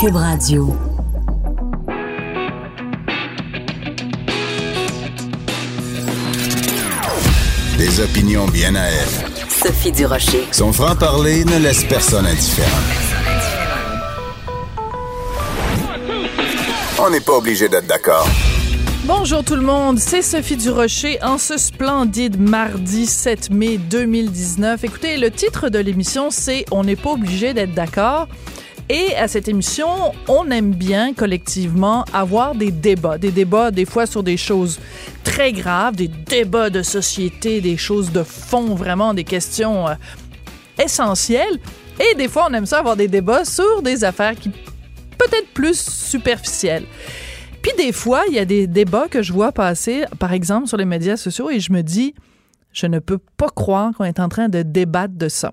Cube Radio. Des opinions bien à elle. Sophie Durocher. Son franc-parler ne laisse personne indifférent. On n'est pas obligé d'être d'accord. Bonjour tout le monde, c'est Sophie Durocher en ce splendide mardi 7 mai 2019. Écoutez, le titre de l'émission, c'est On n'est pas obligé d'être d'accord. Et à cette émission, on aime bien collectivement avoir des débats, des débats des fois sur des choses très graves, des débats de société, des choses de fond, vraiment des questions euh, essentielles. Et des fois, on aime ça avoir des débats sur des affaires qui peut-être plus superficielles. Puis des fois, il y a des débats que je vois passer, par exemple, sur les médias sociaux, et je me dis, je ne peux pas croire qu'on est en train de débattre de ça.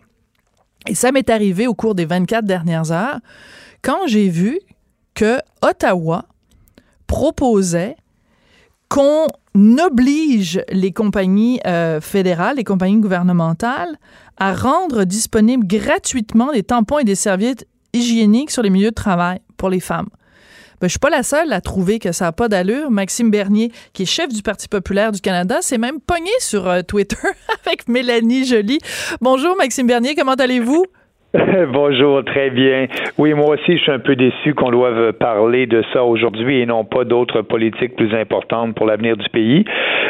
Et ça m'est arrivé au cours des 24 dernières heures quand j'ai vu que Ottawa proposait qu'on oblige les compagnies euh, fédérales, les compagnies gouvernementales, à rendre disponibles gratuitement des tampons et des serviettes hygiéniques sur les milieux de travail pour les femmes. Ben, je suis pas la seule à trouver que ça n'a pas d'allure. Maxime Bernier, qui est chef du Parti populaire du Canada, s'est même pogné sur euh, Twitter avec Mélanie Joly. Bonjour Maxime Bernier, comment allez-vous? Bonjour, très bien. Oui, moi aussi, je suis un peu déçu qu'on doive parler de ça aujourd'hui et non pas d'autres politiques plus importantes pour l'avenir du pays.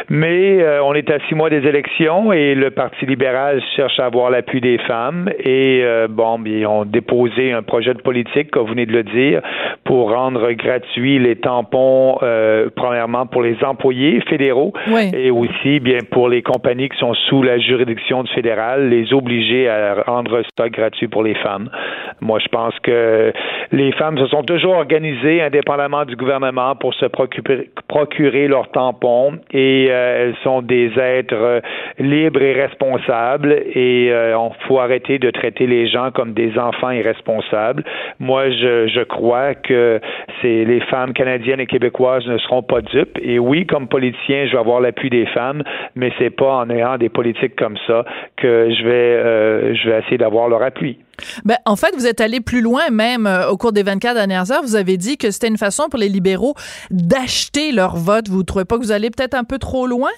Mais euh, on est à six mois des élections et le Parti libéral cherche à avoir l'appui des femmes et euh, bon, ils ont déposé un projet de politique, comme vous venez de le dire, pour rendre gratuits les tampons, euh, premièrement pour les employés fédéraux et aussi bien pour les compagnies qui sont sous la juridiction du fédéral, les obliger à rendre ça gratuit pour les femmes. Moi, je pense que les femmes se sont toujours organisées indépendamment du gouvernement pour se procurer, procurer leurs tampons et euh, elles sont des êtres euh, libres et responsables et euh, on faut arrêter de traiter les gens comme des enfants irresponsables. Moi, je, je crois que c'est les femmes canadiennes et québécoises ne seront pas dupes et oui, comme politicien, je vais avoir l'appui des femmes, mais c'est pas en ayant des politiques comme ça que je vais je vais essayer d'avoir leur appui. Ben, en fait, vous êtes allé plus loin même euh, au cours des 24 dernières heures. Vous avez dit que c'était une façon pour les libéraux d'acheter leur vote. Vous ne trouvez pas que vous allez peut-être un peu trop loin?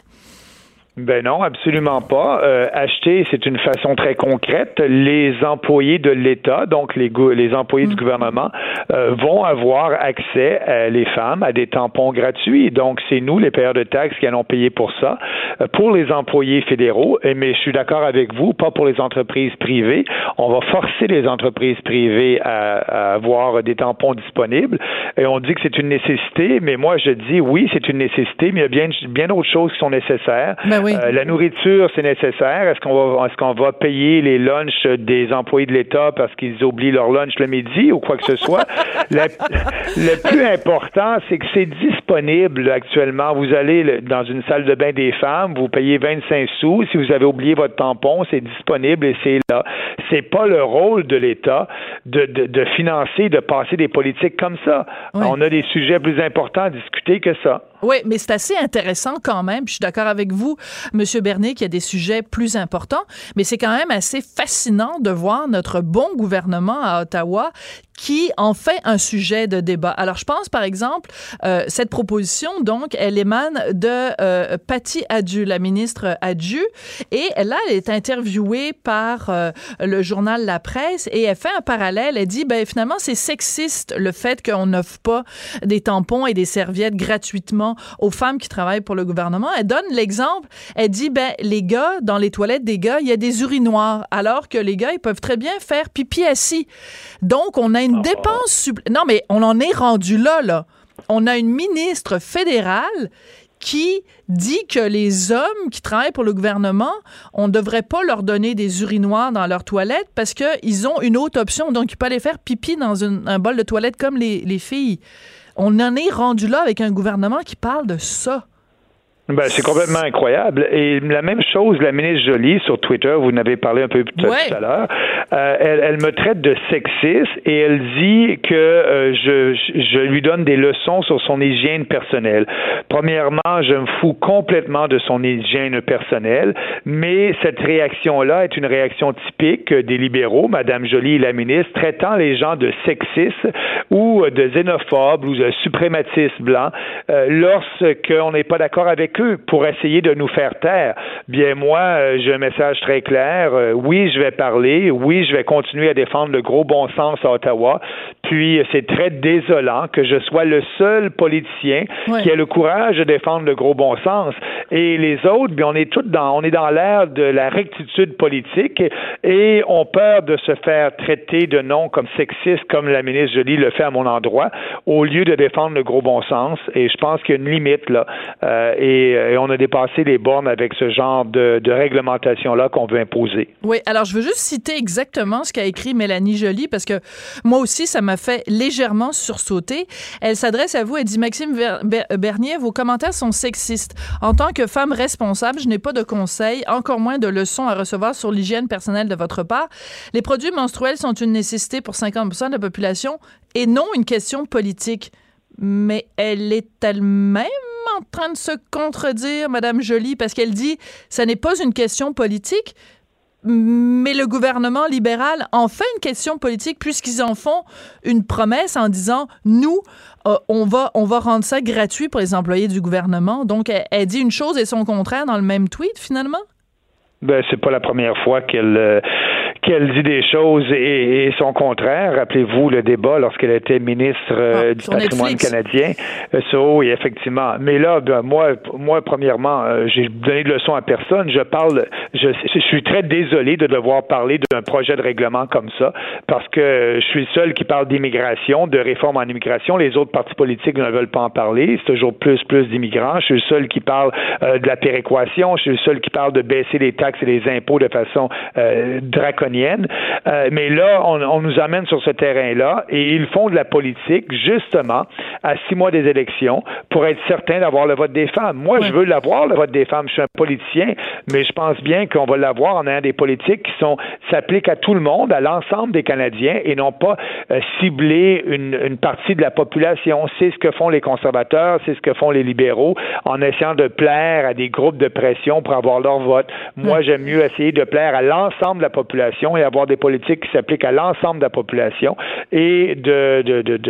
Ben non, absolument pas. Euh, acheter, c'est une façon très concrète. Les employés de l'État, donc les, les employés du mm. gouvernement, euh, vont avoir accès, à les femmes, à des tampons gratuits. Donc, c'est nous, les payeurs de taxes, qui allons payer pour ça. Euh, pour les employés fédéraux, et, mais je suis d'accord avec vous, pas pour les entreprises privées. On va forcer les entreprises privées à, à avoir des tampons disponibles. Et on dit que c'est une nécessité, mais moi, je dis oui, c'est une nécessité, mais il y a bien, bien d'autres choses qui sont nécessaires. Ben euh, la nourriture, c'est nécessaire. Est-ce qu'on va, est-ce qu'on va payer les lunchs des employés de l'État parce qu'ils oublient leur lunch le midi ou quoi que ce soit? le plus important, c'est que c'est disponible actuellement. Vous allez dans une salle de bain des femmes, vous payez 25 sous. Si vous avez oublié votre tampon, c'est disponible et c'est là. C'est pas le rôle de l'État de, de, de, financer, de passer des politiques comme ça. On a des sujets plus importants à discuter que ça. Oui, mais c'est assez intéressant quand même. Je suis d'accord avec vous, Monsieur Bernier, qu'il y a des sujets plus importants, mais c'est quand même assez fascinant de voir notre bon gouvernement à Ottawa qui en fait un sujet de débat. Alors, je pense, par exemple, euh, cette proposition, donc, elle émane de euh, Patty Adieu, la ministre Adieu, et là, elle est interviewée par euh, le journal La Presse, et elle fait un parallèle. Elle dit, ben, finalement, c'est sexiste le fait qu'on n'offre pas des tampons et des serviettes gratuitement aux femmes qui travaillent pour le gouvernement. Elle donne l'exemple. Elle dit, ben, les gars, dans les toilettes des gars, il y a des urinoirs, alors que les gars, ils peuvent très bien faire pipi assis. Donc, on a une ah. dépense Non, mais on en est rendu là, là. On a une ministre fédérale qui dit que les hommes qui travaillent pour le gouvernement, on ne devrait pas leur donner des urinoirs dans leurs toilettes parce qu'ils ont une autre option. Donc, ils peuvent aller faire pipi dans un bol de toilette comme les, les filles. On en est rendu là avec un gouvernement qui parle de ça. Ben, c'est complètement incroyable. Et la même chose, la ministre Jolie sur Twitter, vous en avez parlé un peu tout à l'heure, euh, elle, elle, me traite de sexiste et elle dit que euh, je, je lui donne des leçons sur son hygiène personnelle. Premièrement, je me fous complètement de son hygiène personnelle, mais cette réaction-là est une réaction typique des libéraux, Madame Jolie la ministre, traitant les gens de sexistes ou de xénophobes ou de suprématistes blancs euh, lorsqu'on n'est pas d'accord avec pour essayer de nous faire taire. Bien, moi, euh, j'ai un message très clair. Euh, oui, je vais parler. Oui, je vais continuer à défendre le gros bon sens à Ottawa. Puis, c'est très désolant que je sois le seul politicien qui ait le courage de défendre le gros bon sens. Et les autres, bien, on est tous dans, on est dans l'ère de la rectitude politique et ont peur de se faire traiter de noms comme sexiste, comme la ministre Jolie le fait à mon endroit, au lieu de défendre le gros bon sens. Et je pense qu'il y a une limite là. Euh, et euh, et, on a dépassé les bornes avec ce genre de, réglementation-là qu'on veut imposer. Oui, alors je veux juste citer exactement ce qu'a écrit Mélanie Joly, parce que moi aussi, ça m'a fait légèrement sursauter. Elle s'adresse à vous, elle dit, Maxime Bernier, vos commentaires sont sexistes. En tant que femme responsable, je n'ai pas de conseils, encore moins de leçons à recevoir sur l'hygiène personnelle de votre part. Les produits menstruels sont une nécessité pour 50% de la population et non une question politique. Mais elle est elle-même en train de se contredire, Madame Joly, parce qu'elle dit ça n'est pas une question politique, mais le gouvernement libéral en fait une question politique puisqu'ils en font une promesse en disant nous euh, on va on va rendre ça gratuit pour les employés du gouvernement. Donc elle, dit une chose et son contraire dans le même tweet finalement? Ben c'est pas la première fois qu'elle euh, qu'elle dit des choses et, son contraire. Rappelez-vous le débat lorsqu'elle était ministre euh, ah, du patrimoine canadien. Euh, ça, oui, effectivement. Mais là, ben, moi, moi, premièrement, euh, j'ai donné de leçons à personne. Je parle, je, je suis très désolé de devoir parler d'un projet de règlement comme ça parce que je suis le seul qui parle d'immigration, de réforme en immigration. Les autres partis politiques ne veulent pas en parler. C'est toujours plus, plus d'immigrants. Je suis le seul qui parle de la péréquation. Je suis le seul qui parle de baisser les taxes et les impôts de façon draconienne euh, mais là, on, nous amène sur ce terrain-là et ils font de la politique justement à six mois des élections pour être certain d'avoir le vote des femmes. Moi, je veux l'avoir, le vote des femmes. Je suis un politicien, mais je pense bien qu'on va l'avoir en ayant des politiques qui sont s'appliquent à tout le monde, à l'ensemble des Canadiens et non pas euh, cibler une, une partie de la population. C'est ce que font les conservateurs, c'est ce que font les libéraux en essayant de plaire à des groupes de pression pour avoir leur vote. Moi, j'aime mieux essayer de plaire à l'ensemble de la population et avoir des politiques qui s'appliquent à l'ensemble de la population et de,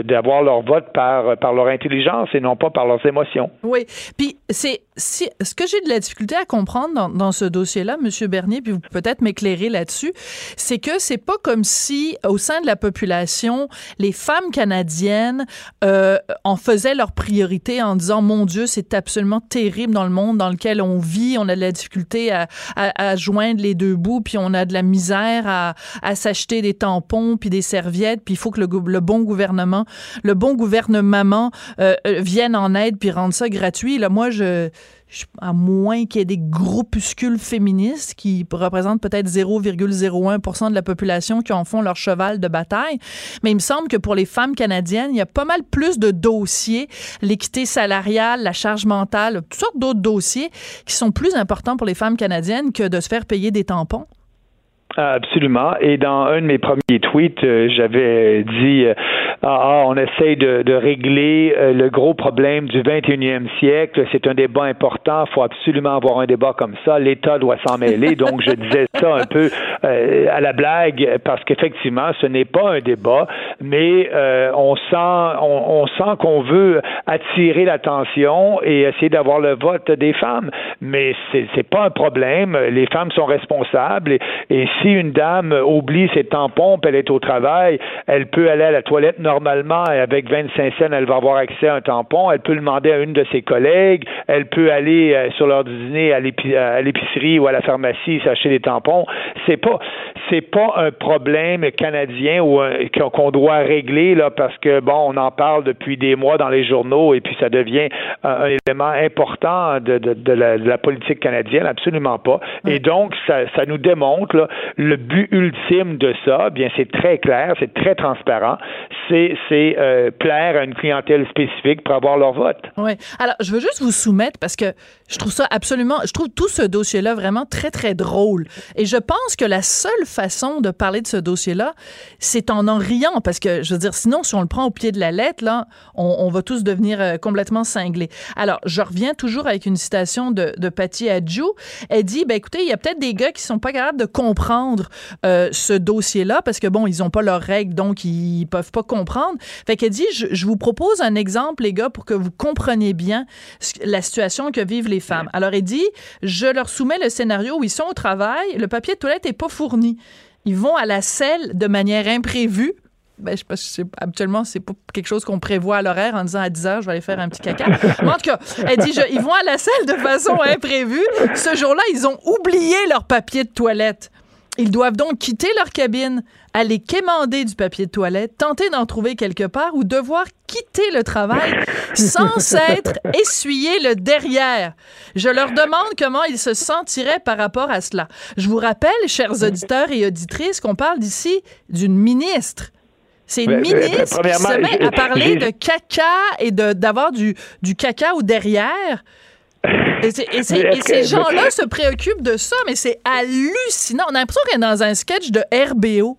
d'avoir leur vote par, par leur intelligence et non pas par leurs émotions. Oui. Puis c'est ce que j'ai de la difficulté à comprendre dans, ce dossier-là, Monsieur Bernier, puis vous pouvez peut-être m'éclairer là-dessus, c'est que c'est pas comme si au sein de la population, les femmes canadiennes euh, en faisaient leur priorité en disant mon Dieu, c'est absolument terrible dans le monde dans lequel on vit, on a de la difficulté à joindre les deux bouts, puis on a de la misère à, s'acheter des tampons puis des serviettes, puis il faut que le, le, bon gouvernement, le bon gouvernement euh, euh, vienne en aide puis rende ça gratuit. Là, moi, je à moins qu'il y ait des groupuscules féministes qui représentent peut-être 0,01 de la population qui en font leur cheval de bataille. Mais il me semble que pour les femmes canadiennes, il y a pas mal plus de dossiers, l'équité salariale, la charge mentale, toutes sortes d'autres dossiers qui sont plus importants pour les femmes canadiennes que de se faire payer des tampons. Absolument. Et dans un de mes premiers tweets, euh, j'avais dit euh, ah, ah, on essaye de, de régler euh, le gros problème du 21e siècle. C'est un débat important. Il faut absolument avoir un débat comme ça. L'État doit s'en mêler. Donc, je disais ça un peu à la blague parce qu'effectivement, ce n'est pas un débat, mais on sent, on, on sent qu'on veut attirer l'attention et essayer d'avoir le vote des femmes. Mais c'est, c'est pas un problème. Les femmes sont responsables et, et si une dame oublie ses tampons, elle est au travail, elle peut aller à la toilette normalement et avec 25 cents, elle va avoir accès à un tampon. Elle peut demander à une de ses collègues. Elle peut aller euh, sur l'heure du dîner à l'épicerie ou à la pharmacie s'acheter des tampons. C'est pas, c'est pas un problème canadien ou qu'on doit régler là parce que bon, on en parle depuis des mois dans les journaux et puis ça devient un, élément important de, de, la, politique canadienne. Absolument pas. Et donc, ça, ça nous démontre là, le but ultime de ça, bien, c'est très clair, c'est très transparent, c'est euh, plaire à une clientèle spécifique pour avoir leur vote. Oui. Alors, je veux juste vous soumettre parce que je trouve ça absolument, je trouve tout ce dossier-là vraiment très, très drôle. Et je pense que la seule façon de parler de ce dossier-là, c'est en en riant parce que, je veux dire, sinon, si on le prend au pied de la lettre, là, on, va tous devenir euh, complètement cinglés. Alors, je reviens toujours avec une citation de, de Patty Adjou. Elle dit, ben écoutez, il y a peut-être des gars qui sont pas capables de comprendre euh, ce dossier-là parce que, bon, ils ont pas leurs règles, donc ils peuvent pas comprendre. Fait qu'elle dit, je, je, vous propose un exemple, les gars, pour que vous compreniez bien la situation que vivent les femmes. Alors, elle dit, je leur soumets le scénario où ils sont au travail, le papier de toilette est pas fourni. Ils vont à la selle de manière imprévue ben, je sais pas, habituellement, c'est pas quelque chose qu'on prévoit à l'horaire en disant à 10 heures, je vais aller faire un petit caca. Mais en tout cas, elle dit, ils vont à la salle de façon imprévue. Ce jour-là, ils ont oublié leur papier de toilette. Ils doivent donc quitter leur cabine, aller quémander du papier de toilette, tenter d'en trouver quelque part ou devoir quitter le travail sans s'être essuyé le derrière. Je leur demande comment ils se sentiraient par rapport à cela. Je vous rappelle, chers auditeurs et auditrices, qu'on parle d'ici d'une ministre c'est une ministre qui se met à parler de caca et d'avoir du, du cacao derrière. Et, ces gens-là se préoccupent de ça, mais c'est hallucinant. On a l'impression qu'on est dans un sketch de RBO.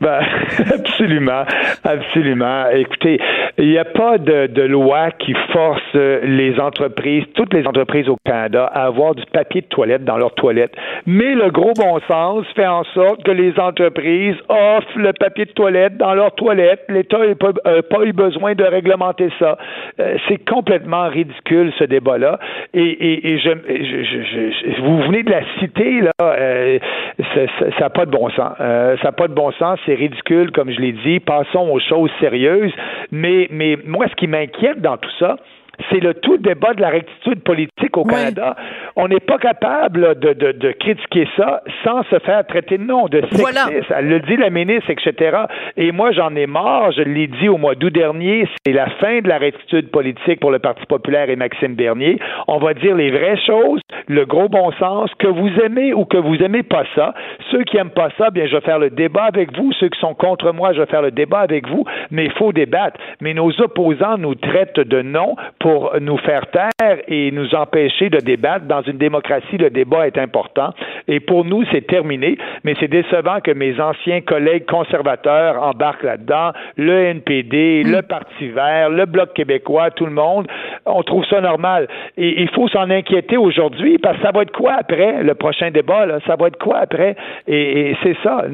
Ben, absolument, absolument. Écoutez, il n'y a pas de, de, loi qui force les entreprises, toutes les entreprises au Canada, à avoir du papier de toilette dans leurs toilettes. Mais le gros bon sens fait en sorte que les entreprises offrent le papier de toilette dans leurs toilettes. L'État n'a pas, pas, eu besoin de réglementer ça. Euh, c'est complètement ridicule ce débat-là. Et, et, et je, je, vous venez de la citer là, euh, ça n'a pas de bon sens. Euh, ça n'a pas de bon sens c'est ridicule, comme je l'ai dit. Passons aux choses sérieuses. Mais, mais moi, ce qui m'inquiète dans tout ça, c'est le tout débat de la rectitude politique au Canada. On n'est pas capable de, de, de, critiquer ça sans se faire traiter de nom, de sexiste. Elle le dit la ministre, etc. Et moi, j'en ai marre. Je l'ai dit au mois d'août dernier. C'est la fin de la rectitude politique pour le Parti populaire et Maxime Bernier. On va dire les vraies choses, le gros bon sens, que vous aimez ou que vous aimez pas ça. Ceux qui aiment pas ça, bien, je vais faire le débat avec vous. Ceux qui sont contre moi, je vais faire le débat avec vous. Mais il faut débattre. Mais nos opposants nous traitent de non pour pour nous faire taire et nous empêcher de débattre. Dans une démocratie, le débat est important. Et pour nous, c'est terminé. Mais c'est décevant que mes anciens collègues conservateurs embarquent là-dedans. Le NPD, le Parti vert, le Bloc québécois, tout le monde. On trouve ça normal. Et il faut s'en inquiéter aujourd'hui parce que ça va être quoi après le prochain débat? Là? Ça va être quoi après? et c'est ça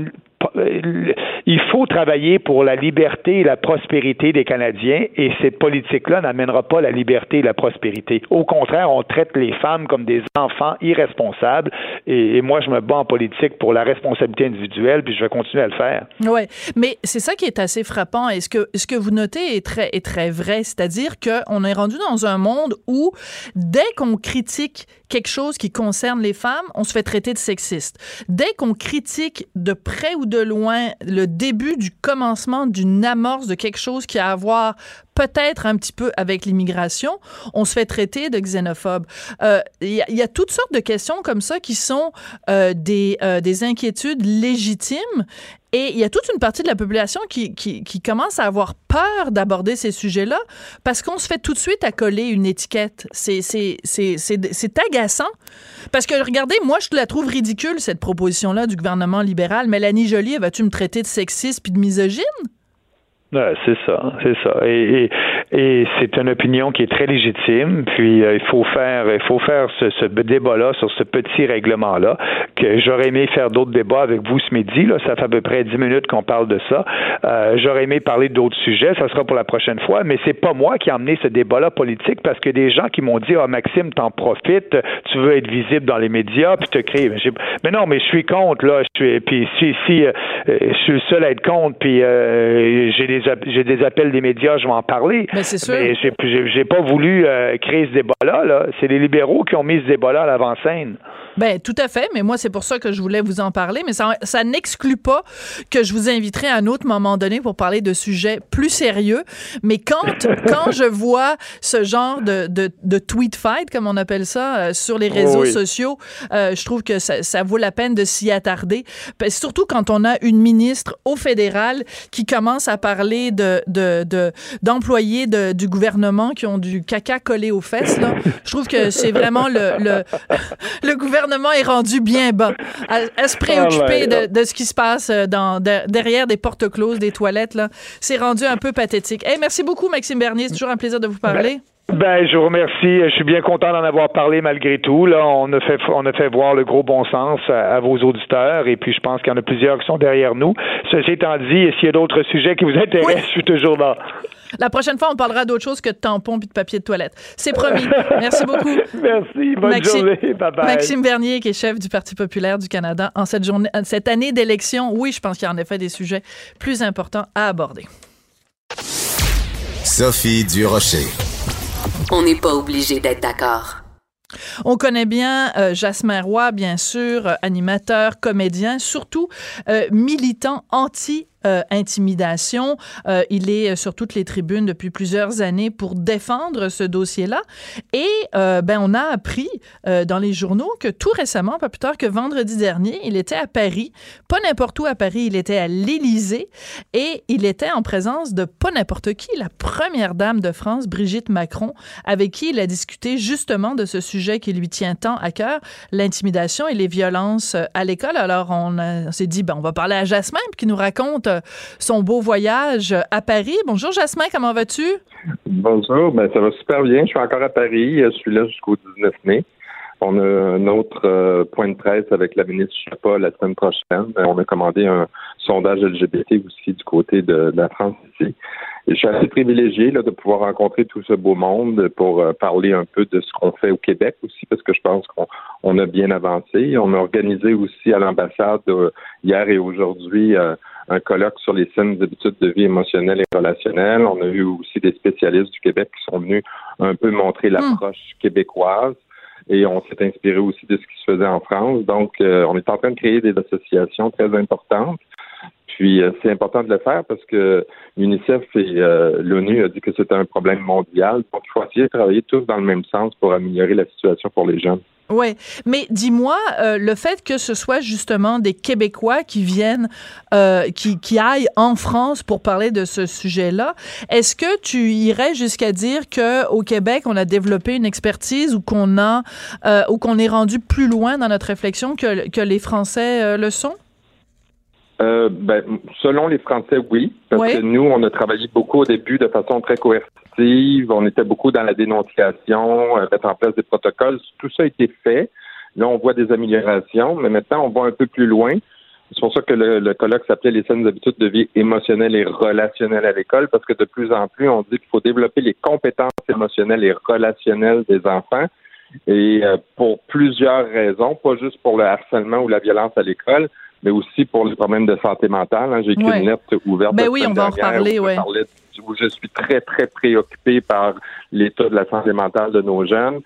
il faut travailler pour la liberté et la prospérité des Canadiens et cette politique-là n'amènera pas la liberté et la prospérité. Au contraire, on traite les femmes comme des enfants irresponsables et, moi, je me bats en politique pour la responsabilité individuelle puis je vais continuer à le faire. Oui, mais c'est ça qui est assez frappant et ce que, ce que vous notez est très, est très vrai, c'est-à-dire qu'on est rendu dans un monde où dès qu'on critique quelque chose qui concerne les femmes, on se fait traiter de sexiste. Dès qu'on critique de près ou de loin le début du commencement d'une amorce de quelque chose qui a à voir peut-être un petit peu avec l'immigration, on se fait traiter de xénophobe. Euh, il y, y, a toutes sortes de questions comme ça qui sont euh, des, euh, des inquiétudes légitimes et il y a toute une partie de la population qui, qui, qui commence à avoir peur d'aborder ces sujets-là parce qu'on se fait tout de suite à coller une étiquette. C'est agaçant. Parce que, regardez, moi, je la trouve ridicule, cette proposition-là du gouvernement libéral. Mélanie Joly, vas-tu me traiter de sexiste puis de misogyne? C'est ça, c'est ça. Et, c'est une opinion qui est très légitime. Puis euh, il faut faire, il faut faire ce, débat-là sur ce petit règlement-là. Que j'aurais aimé faire d'autres débats avec vous ce midi. Là, ça fait à peu près dix minutes qu'on parle de ça. Euh, j'aurais aimé parler d'autres sujets. Ça sera pour la prochaine fois. Mais c'est pas moi qui ai emmené ce débat-là politique parce que des gens qui m'ont dit, ah oh, Maxime, t'en profites, tu veux être visible dans les médias, puis te créer. Mais, non, mais je suis contre là. Puis si, si euh, je suis le seul à être contre, puis j'ai des j'ai des appels des médias, je vais en parler. Ben, c'est sûr. Mais j'ai pas voulu euh, créer ce débat-là. -là, c'est les libéraux qui ont mis ce débat-là à l'avant-scène. Ben tout à fait, mais moi c'est pour ça que je voulais vous en parler, mais ça, ça n'exclut pas que je vous inviterai à un autre moment donné pour parler de sujets plus sérieux. Mais quand quand je vois ce genre de, de, de tweet fight comme on appelle ça euh, sur les réseaux sociaux, euh, je trouve que ça, ça, vaut la peine de s'y attarder. Ben, surtout quand on a une ministre au fédéral qui commence à parler de d'employés de, du gouvernement qui ont du caca collé aux fesses. Là. Je trouve que c'est vraiment le, le, le gouvernement gouvernement est rendu bien bas à, se préoccuper ah, de, ce qui se passe euh, derrière des portes closes, des toilettes. Là. C'est rendu un peu pathétique. Hey, merci beaucoup, Maxime Bernier. C'est toujours un plaisir de vous parler. Ben, ben je vous remercie. Je suis bien content d'en avoir parlé malgré tout. Là, on a fait, on a fait voir le gros bon sens à, vos auditeurs et puis je pense qu'il y en a plusieurs qui sont derrière nous. Ceci étant dit, s'il y a d'autres sujets qui vous intéressent, je suis toujours là. La prochaine fois, on parlera d'autre chose que de tampons et de papier de toilette. C'est promis. Merci beaucoup. Merci. Bonne journée. Bye bye. Maxime Bernier, qui est chef du Parti populaire du Canada, en cette, journée, cette année d'élection, oui, je pense qu'il y a en effet des sujets plus importants à aborder. Sophie Durocher. On n'est pas obligé d'être d'accord. On connaît bien euh, Jasmin Roy, bien sûr, euh, animateur, comédien, surtout euh, militant anti euh, intimidation. Euh, il est sur toutes les tribunes depuis plusieurs années pour défendre ce dossier-là. Et euh, ben, on a appris dans les journaux que tout récemment, pas plus tard que vendredi dernier, il était à Paris, pas n'importe où à Paris, il était à l'Élysée et il était en présence de pas n'importe qui, la première dame de France, Brigitte Macron, avec qui il a discuté justement de ce sujet qui lui tient tant à cœur, l'intimidation et les violences à l'école. Alors on, s'est dit, ben, on va parler à Jasmin qui nous raconte son beau voyage à Paris. Bonjour Jasmin, comment vas-tu? Bonjour, ben, ça va super bien. Je suis encore à Paris. Je suis là jusqu'au 19 mai. On a un autre euh, point de presse avec la ministre Chapa la semaine prochaine. On a commandé un sondage LGBT aussi du côté de, la France ici. Et je suis assez privilégié de pouvoir rencontrer tout ce beau monde pour euh, parler un peu de ce qu'on fait au Québec aussi, parce que je pense qu'on a bien avancé. On a organisé aussi à l'ambassade euh, hier et aujourd'hui un colloque sur les saines habitudes de vie émotionnelle et relationnelle. On a eu aussi des spécialistes du Québec qui sont venus un peu montrer l'approche québécoise et on s'est inspiré aussi de ce qui se faisait en France. Donc, euh, on est en train de créer des associations très importantes. Puis, euh, c'est important de le faire parce que l'UNICEF et euh, l'ONU a dit que c'était un problème mondial. Donc, il faut essayer de travailler tous dans le même sens pour améliorer la situation pour les jeunes. Oui, mais dis-moi, euh, le fait que ce soit justement des Québécois qui viennent, euh, qui, qui aillent en France pour parler de ce sujet-là, est-ce que tu irais jusqu'à dire que au Québec, on a développé une expertise ou qu'on a, euh, ou qu'on est rendu plus loin dans notre réflexion que, que les Français le sont? Euh, ben, selon les Français, oui. Parce que nous, on a travaillé beaucoup au début de façon très coercitive. On était beaucoup dans la dénonciation, euh, mettre en place des protocoles. Tout ça a été fait. Là, on voit des améliorations, mais maintenant, on va un peu plus loin. C'est pour ça que le, colloque s'appelait les saines habitudes de vie émotionnelles et relationnelles à l'école, parce que de plus en plus, on dit qu'il faut développer les compétences émotionnelles et relationnelles des enfants. Et euh, pour plusieurs raisons, pas juste pour le harcèlement ou la violence à l'école, mais aussi pour les problèmes de santé mentale. Hein. J'ai écrit une lettre ouverte. Ben oui, on va en reparler, oui. Où je suis très, très préoccupé par l'état de la santé mentale de nos jeunes.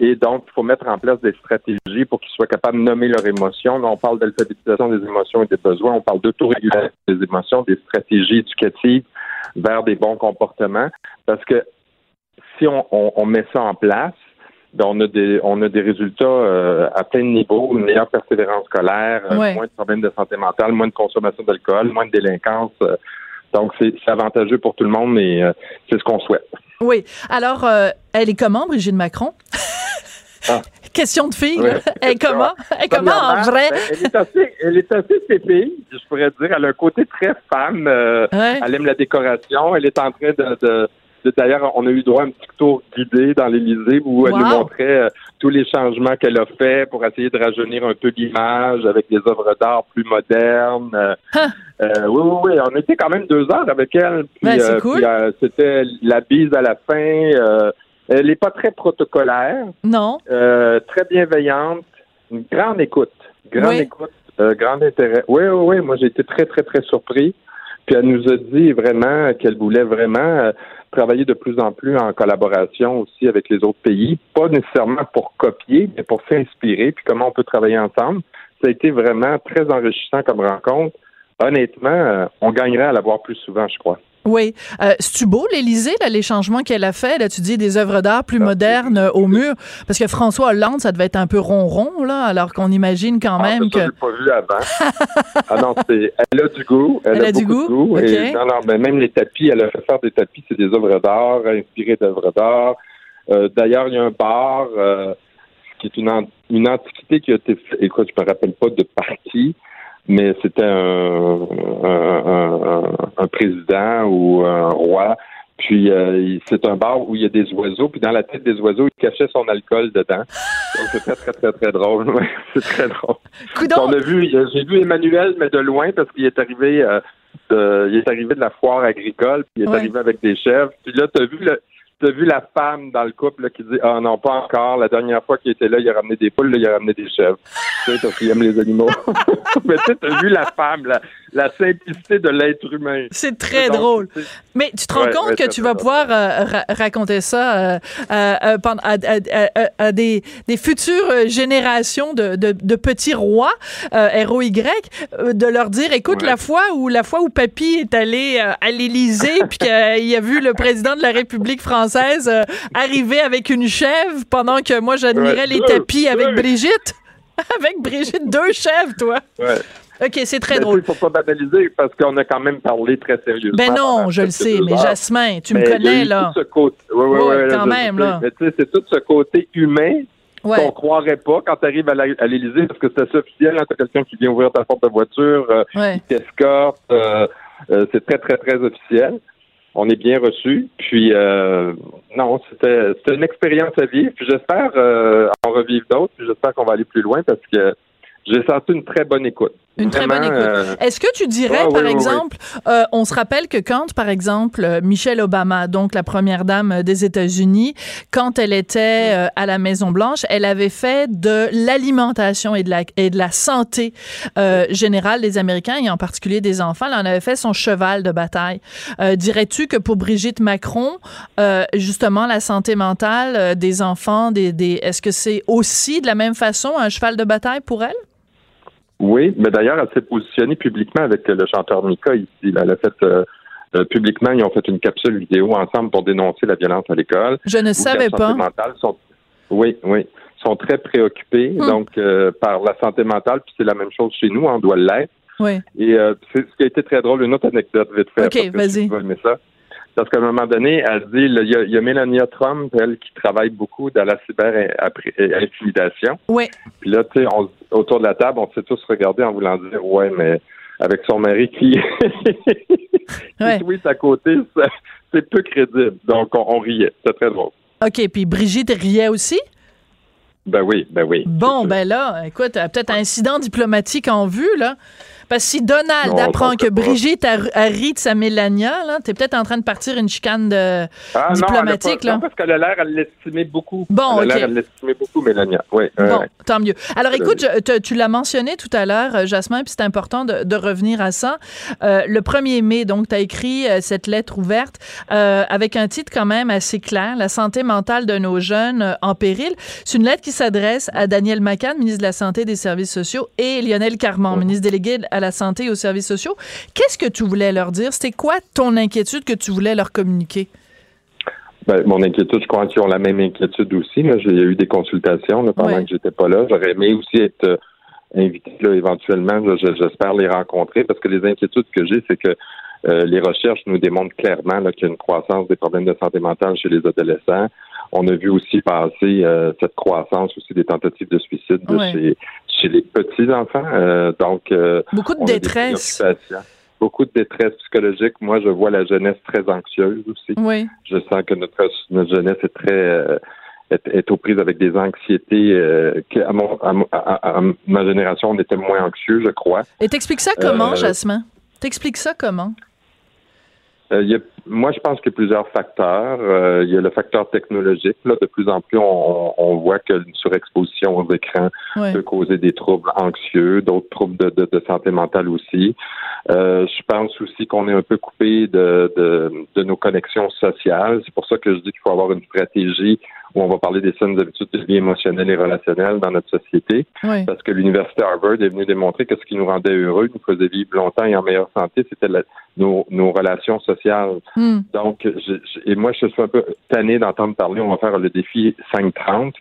Et donc, il faut mettre en place des stratégies pour qu'ils soient capables de nommer leurs émotions. Là, on parle d'alphabétisation des émotions et des besoins. On parle d'autorégulation des émotions, des stratégies éducatives vers des bons comportements. Parce que si on met ça en place, ben, on a des on a des résultats euh, à plein de niveaux, une meilleure persévérance scolaire, euh, moins de problèmes de santé mentale, moins de consommation d'alcool, moins de délinquance. Euh. Donc c'est avantageux pour tout le monde, mais c'est ce qu'on souhaite. Oui. Alors, elle est comment, Brigitte Macron? Ah. Question de fille. Elle est comment? Elle est comment en vrai? Ben, elle est assez, elle est assez je pourrais dire. Elle a un côté très femme. Elle aime la décoration. Elle est en train de D'ailleurs, on a eu droit à un petit tour guidé dans l'Élysée où elle nous montrait euh, tous les changements qu'elle a fait pour essayer de rajeunir un peu l'image avec des œuvres d'art plus modernes. Euh, euh, oui, oui, oui. On était quand même deux heures avec elle. Ben, c'était la bise à la fin. elle n'est pas très protocolaire. Non. très bienveillante. Une grande écoute. Grande écoute. grand intérêt. Oui, oui, oui. Moi, j'ai été très, très, très surpris. Puis elle nous a dit vraiment qu'elle voulait vraiment travailler de plus en plus en collaboration aussi avec les autres pays, pas nécessairement pour copier, mais pour s'inspirer, puis comment on peut travailler ensemble. Ça a été vraiment très enrichissant comme rencontre. Honnêtement, euh, on gagnerait à l'avoir plus souvent, je crois. Oui. Euh, C'est-tu beau, l'Élysée, les changements qu'elle a fait? Là, tu dis des œuvres d'art plus ah, modernes euh, au mur. Parce que François Hollande, ça devait être un peu ronron, là, alors qu'on imagine quand ah, même que. Je pas vu avant. ah non. Elle a du goût. Elle, a, du goût? De goût et, non, non, mais même les tapis, elle a fait faire des tapis, c'est des œuvres d'art, inspirées d'œuvres d'art. Euh, D'ailleurs, il y a un bar euh, qui est une, une antiquité qui a été. Écoute, je me rappelle pas de partie mais c'était un, un, président ou un roi. Puis euh, c'est un bar où il y a des oiseaux, puis dans la tête des oiseaux, il cachait son alcool dedans. Donc c'est très très très très drôle. c'est très drôle. On a vu, j'ai vu Emmanuel, mais de loin parce qu'il est arrivé, euh, de, il est arrivé de la foire agricole, puis il est arrivé avec des chèvres. Puis là, t'as vu le, t'as vu la femme dans le couple qui dit Ah non, pas encore. La dernière fois qu'il était là, il a ramené des poules, là, il a ramené des chèvres. tu sais, parce qu'il aime les animaux. Mais tu as vu la femme, la, la simplicité de l'être humain. C'est très drôle. Mais tu te rends compte que tu vas pouvoir euh, raconter ça euh, euh, à, des, des, futures générations de, de, petits rois, ROY, de leur dire écoute, la fois où la fois où Papy est allé à l'Élysée puis qu'il a vu le président de la République française arriver avec une chèvre pendant que moi j'admirais les tapis avec Brigitte. avec Brigitte, deux chèvres, toi. OK, c'est très drôle. Il ne faut pas banaliser parce qu'on a quand même parlé très sérieusement. Ben non, je le sais, mais Jasmin, tu me connais, là. Tout ce côté... Oui, oui, oui. quand même, là. Mais tu sais, c'est tout ce côté humain qu'on qu'on croirait pas quand tu arrives à l'Élysée parce que c'est assez officiel. Hein, tu as quelqu'un qui vient ouvrir ta porte de voiture, euh, il t'escorte. Euh, euh, c'est très, très, très officiel. On est bien reçu. Puis, non, c'était une expérience à vivre. Puis j'espère en revivre d'autres. Puis j'espère qu'on va aller plus loin parce que j'ai senti une très bonne écoute. Une très bonne écoute. Euh, Est-ce que tu dirais, par exemple, euh, on se rappelle que quand, par exemple, Michelle Obama, donc la première dame des États-Unis, quand elle était euh, à la Maison Blanche, elle avait fait de l'alimentation et de la et de la santé générale des Américains et en particulier des enfants. Elle en avait fait son cheval de bataille. Dirais-tu que pour Brigitte Macron, justement, la santé mentale des enfants, des, des est-ce que c'est aussi de la même façon un cheval de bataille pour elle? Oui, mais d'ailleurs, elle s'est positionnée publiquement avec le chanteur Mika ici. Elle a fait euh, euh, publiquement, ils ont fait une capsule vidéo ensemble pour dénoncer la violence à l'école. Je ne savais pas. Sont, oui, oui, sont très préoccupés hmm. donc euh, par la santé mentale. Puis c'est la même chose chez nous, on doit l'être. Oui. Et c'est ce qui a été très drôle, une autre anecdote vite fait. Ok, vas-y. Parce qu'à un moment donné, elle dit, il y, a, y, a Melania Trump, elle, qui travaille beaucoup dans la cyber-intimidation. Oui. Puis là, tu sais, autour de la table, on s'est tous regardés en voulant dire, ouais, mais avec son mari qui, ouais. qui à côté, c'est peu crédible. Donc, on, riait. C'était très drôle. OK. Puis Brigitte riait aussi? Ben oui, ben oui. Bon, ben là, écoute, peut-être un incident diplomatique en vue, là. Parce que si Donald apprend que Brigitte a, ri de sa Mélania, là, t'es peut-être en train de partir une chicane de ah, diplomatique. Non, là. non, parce qu'elle a l'air, elle l'estimait beaucoup. Bon, elle a l'air, elle l'estimait beaucoup, Mélania. Oui. Bon, tant mieux. Alors, écoute, tu l'as mentionné tout à l'heure, euh, Jasmin, puis c'est important de, revenir à ça. Euh, le 1er mai, donc, tu as écrit euh, cette lettre ouverte avec un titre quand même assez clair, La santé mentale de nos jeunes en péril. C'est une lettre qui s'adresse à Daniel Macan, ministre de la Santé et des Services sociaux, et Lionel Carman, ministre délégué à la santé et aux services sociaux. Qu'est-ce que tu voulais leur dire? C'était quoi ton inquiétude que tu voulais leur communiquer? Ben, mon inquiétude, je crois qu'ils ont la même inquiétude aussi. Là. J'ai eu des consultations pendant que j'étais pas là. J'aurais aimé aussi être euh, invité là, éventuellement. J'espère les rencontrer parce que les inquiétudes que j'ai, c'est que euh, les recherches nous démontrent clairement qu'il y a une croissance des problèmes de santé mentale chez les adolescents. On a vu aussi passer euh, cette croissance aussi des tentatives de suicide chez, chez, les petits enfants. Euh, donc beaucoup de détresse. Beaucoup de détresse psychologique. Moi, je vois la jeunesse très anxieuse aussi. Oui. Je sens que notre, notre jeunesse est très est, aux prises avec des anxiétés à, à, ma génération, on était moins anxieux, je crois. Et t'expliques ça comment, Jasmin? T'expliques ça comment? Euh, moi, je pense qu'il y a plusieurs facteurs. Euh, il y a le facteur technologique. Là, de plus en plus, on, voit qu'une surexposition aux écrans peut causer des troubles anxieux, d'autres troubles de, santé mentale aussi. Euh, je pense aussi qu'on est un peu coupé de, de nos connexions sociales. C'est pour ça que je dis qu'il faut avoir une stratégie où on va parler des saines habitudes de vie émotionnelle et relationnelle dans notre société. Parce que l'Université Harvard est venue démontrer que ce qui nous rendait heureux, nous faisait vivre longtemps et en meilleure santé, c'était nos, nos, relations sociales. Hmm. Donc, et moi, je suis un peu tanné d'entendre parler, on va faire le défi 5-30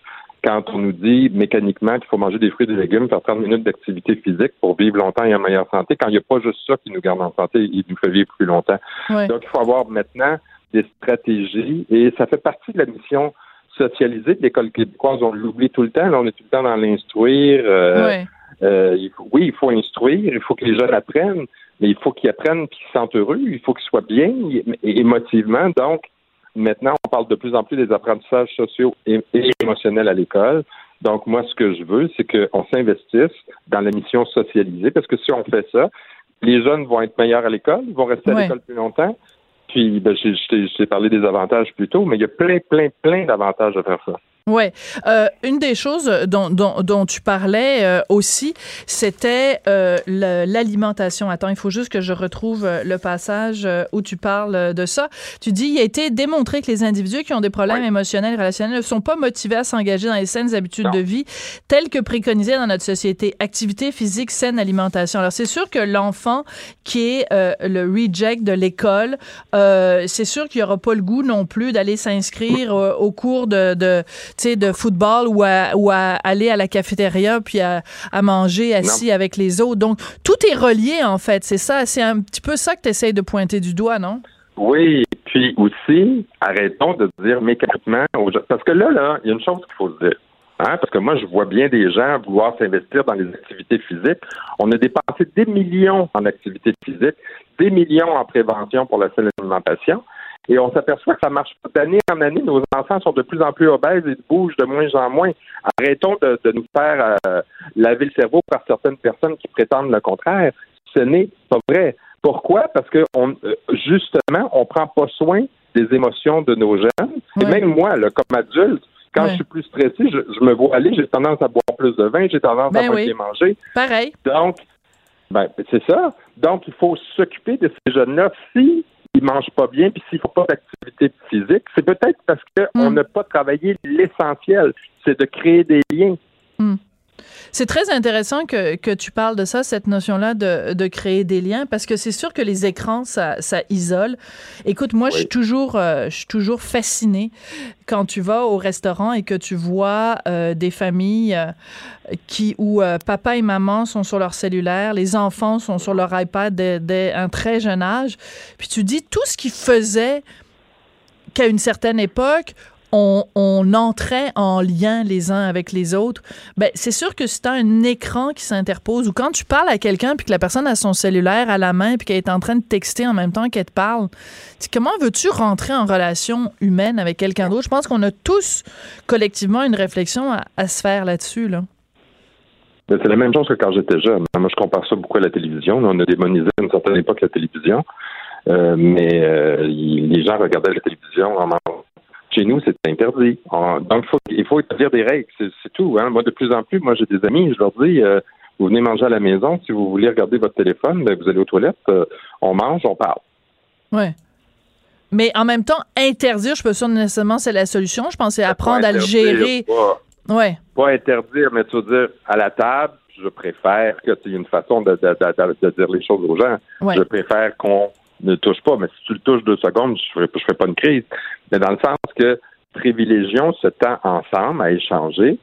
quand on nous dit mécaniquement qu'il faut manger des fruits et des légumes, faire 30 minutes d'activité physique pour vivre longtemps et en meilleure santé, quand il n'y a pas juste ça qui nous garde en santé, il nous fait vivre plus longtemps. Donc, il faut avoir maintenant des stratégies et ça fait partie de la mission socialisé de l'école québécoise. On l'oublie tout le temps. Là, on est tout le temps dans l'instruire. Euh, euh, oui, il faut instruire. Il faut que les jeunes apprennent, mais il faut qu'ils apprennent qu'ils se sentent heureux. Il faut qu'ils soient bien émotivement. Donc, maintenant, on parle de plus en plus des apprentissages sociaux et, émotionnels à l'école. Donc, moi, ce que je veux, c'est qu'on s'investisse dans la mission socialisée, parce que si on fait ça, les jeunes vont être meilleurs à l'école, ils vont rester à l'école plus longtemps, puis, ben, je t'ai parlé des avantages plus tôt, mais il y a plein, plein, plein d'avantages à faire ça. Oui. Euh, une des choses dont, dont, dont tu parlais euh, aussi, c'était euh, l'alimentation. Attends, il faut juste que je retrouve euh, le passage euh, où tu parles de ça. Tu dis, il a été démontré que les individus qui ont des problèmes émotionnels et relationnels ne sont pas motivés à s'engager dans les saines habitudes de vie telles que préconisées dans notre société. Activité physique, saine alimentation. Alors, c'est sûr que l'enfant qui est le reject de l'école, c'est sûr qu'il n'y aura pas le goût non plus d'aller s'inscrire au cours de, de de football ou à, ou à aller à la cafétéria puis à, manger assis avec les autres. Donc, tout est relié, en fait. C'est ça, c'est un petit peu ça que tu essayes de pointer du doigt, non? Oui, puis aussi, arrêtons de dire mécaniquement aux gens. Parce que là, là, il y a une chose qu'il faut se dire. Hein, parce que moi, je vois bien des gens vouloir s'investir dans les activités physiques. On a dépensé des millions en activités physiques, des millions en prévention pour la saine alimentation. Et on s'aperçoit que ça marche pas d'année en année. Nos enfants sont de plus en plus obèses et bougent de moins en moins. Arrêtons de, nous faire euh, laver le cerveau par certaines personnes qui prétendent le contraire. Ce n'est pas vrai. Pourquoi? Parce que on, euh, justement, on prend pas soin des émotions de nos jeunes. Et même moi, là, comme adulte, quand je suis plus stressé, je, me vois aller, j'ai tendance à boire plus de vin, j'ai tendance à moins manger. Pareil. Donc, ben, c'est ça. Donc, il faut s'occuper de ces jeunes-là. Si ils mangent pas bien, puis s'il faut pas d'activité physique, c'est peut-être parce qu'on hmm. n'a pas travaillé l'essentiel, c'est de créer des liens. Hmm. C'est très intéressant que, que, tu parles de ça, cette notion-là de, de, créer des liens, parce que c'est sûr que les écrans, ça, ça isole. Écoute, moi, je suis toujours, euh, je suis toujours fascinée quand tu vas au restaurant et que tu vois euh, des familles euh, qui où papa et maman sont sur leur cellulaire, les enfants sont sur leur iPad dès, dès un très jeune âge, puis tu dis tout ce qu'ils faisaient qu'à une certaine époque, on, entrait en lien les uns avec les autres, ben c'est sûr que c'est un écran qui s'interpose ou quand tu parles à quelqu'un puis que la personne a son cellulaire à la main puis qu'elle est en train de texter en même temps qu'elle te parle, comment veux-tu rentrer en relation humaine avec quelqu'un d'autre? Je pense qu'on a tous collectivement une réflexion à, se faire là-dessus. Là. Ben, c'est la même chose que quand j'étais jeune. Moi, je compare ça beaucoup à la télévision. On a démonisé à une certaine époque la télévision. Euh, mais euh, les gens regardaient la télévision en chez nous, c'est interdit. donc, il faut établir des règles, c'est tout. Hein. Moi, de plus en plus, moi, j'ai des amis, je leur dis, euh, vous venez manger à la maison, si vous voulez regarder votre téléphone, ben, vous allez aux toilettes, euh, on mange, on parle. Oui. Mais en même temps, interdire, je peux pas nécessairement c'est la solution. Je pense c'est apprendre à le gérer. Pas, ouais. pas interdire, mais tu veux dire, à la table, je préfère que tu une façon de, dire les choses aux gens. Je préfère qu'on ne touche pas. Mais si tu le touches deux secondes, je ne ferai, pas une crise. Mais dans le sens que privilégions ce temps ensemble à échanger.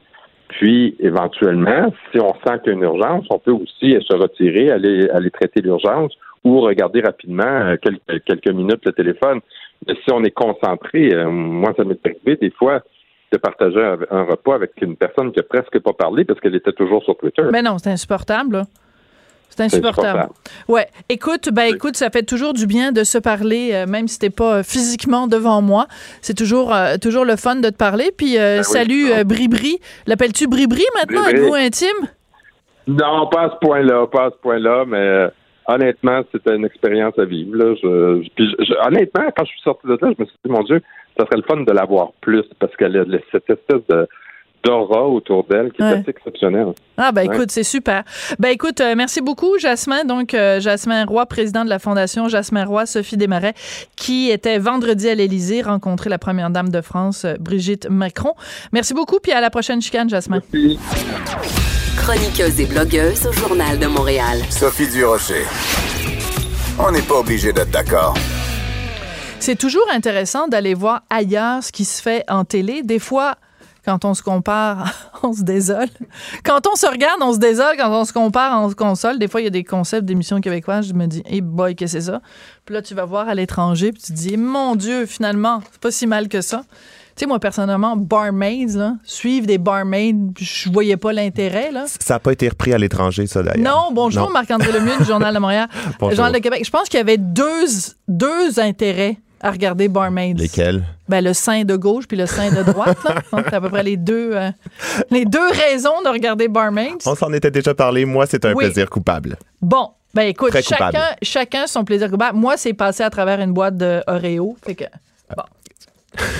Puis, éventuellement, si on sent qu'il y a une urgence, on peut aussi se retirer, aller, aller traiter l'urgence ou regarder rapidement euh, quelques, minutes le téléphone. Mais si on est concentré, euh, moi, ça m'est arrivé des fois de partager un, repas avec une personne qui a presque pas parlé parce qu'elle était toujours sur Twitter. Mais non, c'est insupportable. Là. C'est insupportable. Ouais. Écoute, ben écoute, ça fait toujours du bien de se parler, euh, même si t'es pas euh, physiquement devant moi. C'est toujours euh, toujours le fun de te parler. Puis ben salut Bribri. L'appelles-tu Bribri maintenant? Êtes-vous intime? Non, pas à ce point-là, pas à ce point-là, mais honnêtement, c'était une expérience à vivre. Là. Je, puis je- honnêtement, quand je suis sorti de là, je me suis dit, mon Dieu, ça serait le fun de l'avoir plus parce a cette espèce de d'aura autour d'elle qui est Ouais. assez exceptionnelle. Ah ben Ouais. écoute, c'est super. Ben écoute, euh, merci beaucoup Jasmin. Donc euh, Jasmin Roy, président de la Fondation Jasmin Roy, Sophie Desmarais, qui était vendredi à l'Élysée rencontrer la première dame de France, euh, Brigitte Macron. Merci beaucoup, puis à la prochaine chicane, Jasmin. Chroniqueuse et blogueuse au Journal de Montréal. Sophie Durocher. On n'est pas obligé d'être d'accord. C'est toujours intéressant d'aller voir ailleurs ce qui se fait en télé. Des fois, quand on se compare, on se désole. Quand on se regarde, on se désole. Quand on se compare, on se console. Des fois, il y a des concepts d'émissions québécoises. Je me dis, hey boy, qu'est-ce que c'est ça? Puis là, tu vas voir à l'étranger, puis tu te dis, mon Dieu, finalement, c'est pas si mal que ça. Tu sais, moi, personnellement, barmaids, là, suivre des barmaids, je voyais pas l'intérêt, là. Ça n'a pas été repris à l'étranger, ça, d'ailleurs. Non, bonjour. Marc-André Lemieux du Journal de Montréal. Journal de Québec. Je pense qu'il y avait deux, deux intérêts à regarder Barmaids. Lesquels? Ben, le sein de gauche puis le sein de droite. là. Donc, c'est à peu près les deux, euh, les deux raisons de regarder Barmaids. On s'en était déjà parlé. Moi, c'est un Oui. plaisir coupable. Bon, ben écoute, chacun, chacun son plaisir coupable. Moi, c'est passé à travers une boîte de Oreo. Fait que, bon.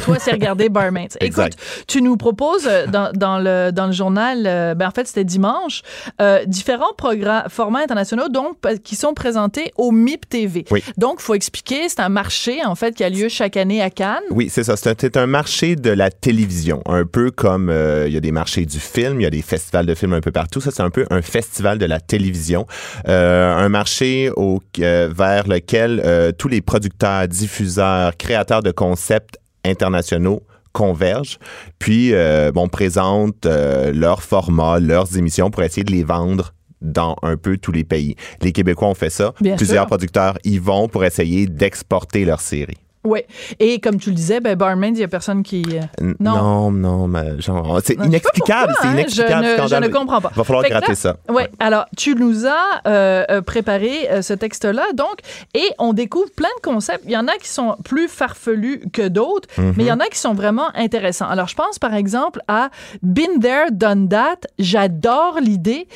Toi, c'est regarder Barmaids. Exact. Écoute, tu nous proposes euh, dans, dans le, dans le journal, euh, ben en fait, c'était dimanche, euh, différents programmes, formats internationaux donc, qui sont présentés au MIP TV. Oui. Donc, il faut expliquer, c'est un marché, en fait, qui a lieu chaque année à Cannes. Oui, c'est ça. C'est un, marché de la télévision. Un peu comme euh, il y a des marchés du film, il y a des festivals de films un peu partout. Ça, c'est un peu un festival de la télévision. Euh, un marché au, vers lequel tous les producteurs, diffuseurs, créateurs de concepts internationaux convergent, puis euh, bon, présentent euh, leurs formats, leurs émissions pour essayer de les vendre dans un peu tous les pays. Les Québécois ont fait ça. Bien Plusieurs sûr. producteurs y vont pour essayer d'exporter leurs séries. Oui. Et comme tu le disais, ben, Barmaids, il n'y a personne qui. euh, Non? Non, mais genre, c'est inexplicable, c'est hein, inexplicable. je ne- je ne comprends pas. Va falloir Fait gratter là- ça. Ouais. Alors, tu nous as euh, euh, préparé euh, ce texte-là, donc, et on découvre plein de concepts. Il y en a qui sont plus farfelus que d'autres, Mhm. mais il y en a qui sont vraiment intéressants. Alors, je pense par exemple à Been There, Done That. J'adore l'idée.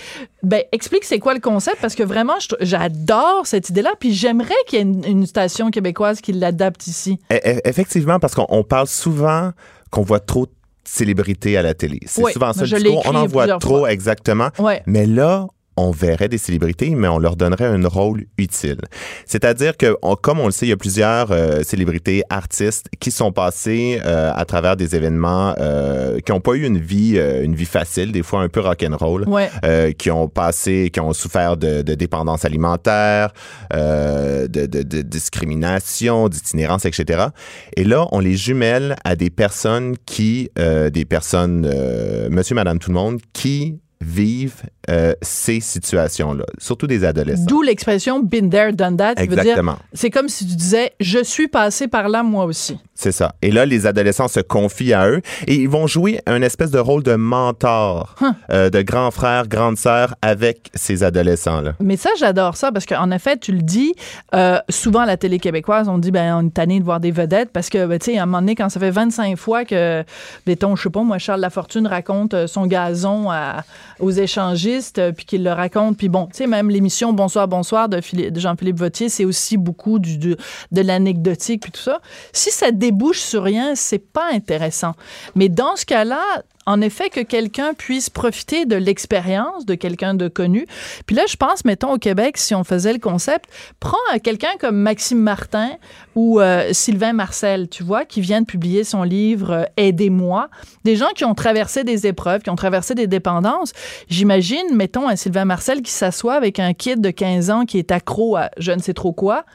Ben, explique c'est quoi le concept parce que vraiment, j'adore cette idée-là. Puis j'aimerais qu'il y ait une, une station québécoise qui l'adapte ici. E- e- Effectivement, parce qu'on on parle souvent qu'on voit trop de célébrités à la télé. C'est Oui, souvent ça le discours. On en voit trop, fois. exactement. Ouais. Mais là, on verrait des célébrités, mais on leur donnerait un rôle utile. C'est-à-dire que, on- comme on le sait, il y a plusieurs euh, célébrités, artistes qui sont passés euh, à travers des événements euh, qui n'ont pas eu une vie, euh, une vie facile, des fois un peu rock'n'roll. Ouais. euh, qui ont passé, qui ont souffert de, de dépendance alimentaire, euh, de, de- de discrimination, d'itinérance, etc. Et là, on les jumelle à des personnes qui, euh, des personnes, euh, monsieur, madame, tout le monde, qui vivent euh, ces situations-là, surtout des adolescents. D'où l'expression Been There, Done That. Exactement. c'est comme si tu disais, je suis passé par là moi aussi. C'est ça. Et là, les adolescents se confient à eux et ils vont jouer un espèce de rôle de mentor, euh, de grand frère, grande sœur avec ces adolescents-là. Mais ça, j'adore ça parce qu'en effet, tu le dis, euh, souvent à la télé québécoise, on dit, ben, on est tanné de voir des vedettes parce que, ben, tu sais, à un moment donné, quand ça fait 25 fois que, mettons, je sais pas, moi, Charles Lafortune raconte son gazon à- aux échangistes, euh, puis qu'il le raconte, puis bon, tu sais, même l'émission Bonsoir, bonsoir de, Phili- de Jean-Philippe Vautier, c'est aussi beaucoup de l'anecdotique, puis tout ça. Si ça débouche sur rien, c'est pas intéressant. Mais dans ce cas-là, en effet, que quelqu'un puisse profiter de l'expérience de quelqu'un de connu. Puis là, je pense, mettons, au Québec, si on faisait le concept, prends euh, quelqu'un comme Maxime Martin ou euh, Sylvain Marcel, tu vois, qui vient de publier son livre euh, Aidez-moi. Des gens qui ont traversé des épreuves, qui ont traversé des dépendances. J'imagine, mettons, un Sylvain Marcel qui s'assoit avec un kid de 15 ans qui est accro à je ne sais trop quoi.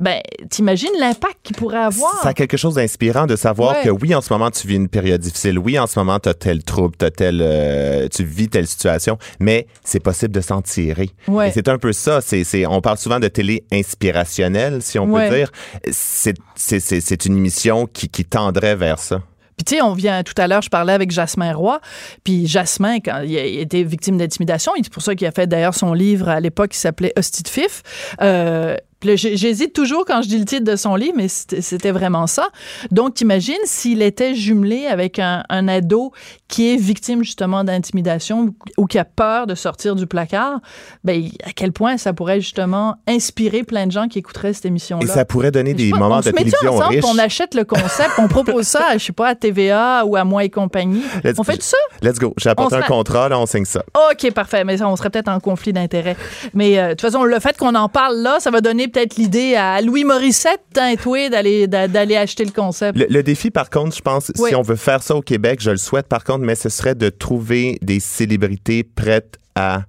Ben, t'imagines l'impact qu'il pourrait avoir. Ça a quelque chose d'inspirant de savoir Ouais. que oui, en ce moment, tu vis une période difficile. Oui, en ce moment, tu as tel trouble, t'as tel, euh, tu vis telle situation, mais c'est possible de s'en tirer. Ouais. Et c'est un peu ça. C'est, c'est, on parle souvent de télé inspirationnelle, si on Ouais. peut dire. C'est, c'est, c'est, c'est une émission qui, qui tendrait vers ça. Puis tu sais, on vient tout à l'heure, je parlais avec Jasmin Roy, puis Jasmin, quand il a été victime d'intimidation, c'est pour ça qu'il a fait d'ailleurs son livre à l'époque qui s'appelait Hostie de Fif. Euh, J'hésite toujours quand je dis le titre de son livre, mais c'était vraiment ça. Donc, t'imagines s'il était jumelé avec un, un ado qui est victime justement d'intimidation ou qui a peur de sortir du placard, ben, à quel point ça pourrait justement inspirer plein de gens qui écouteraient cette émission-là? Et ça pourrait donner des pas, moments on de se télévision ensemble, riches. On achète le concept, on propose ça, à, je sais pas, à TVA ou à moi et compagnie. Let's- on fait ça? Let's go. J'ai apporté un contrat, là, on signe ça. OK, parfait. Mais ça, on serait peut-être en conflit d'intérêts. Mais euh, de toute façon, le fait qu'on en parle là, ça va donner peut-être l'idée à Louis Morissette, hein, toi, d'aller d'a- d'aller acheter le concept. Le, le défi, par contre, je pense, Oui. si on veut faire ça au Québec, je le souhaite, par contre, mais ce serait de trouver des célébrités prêtes à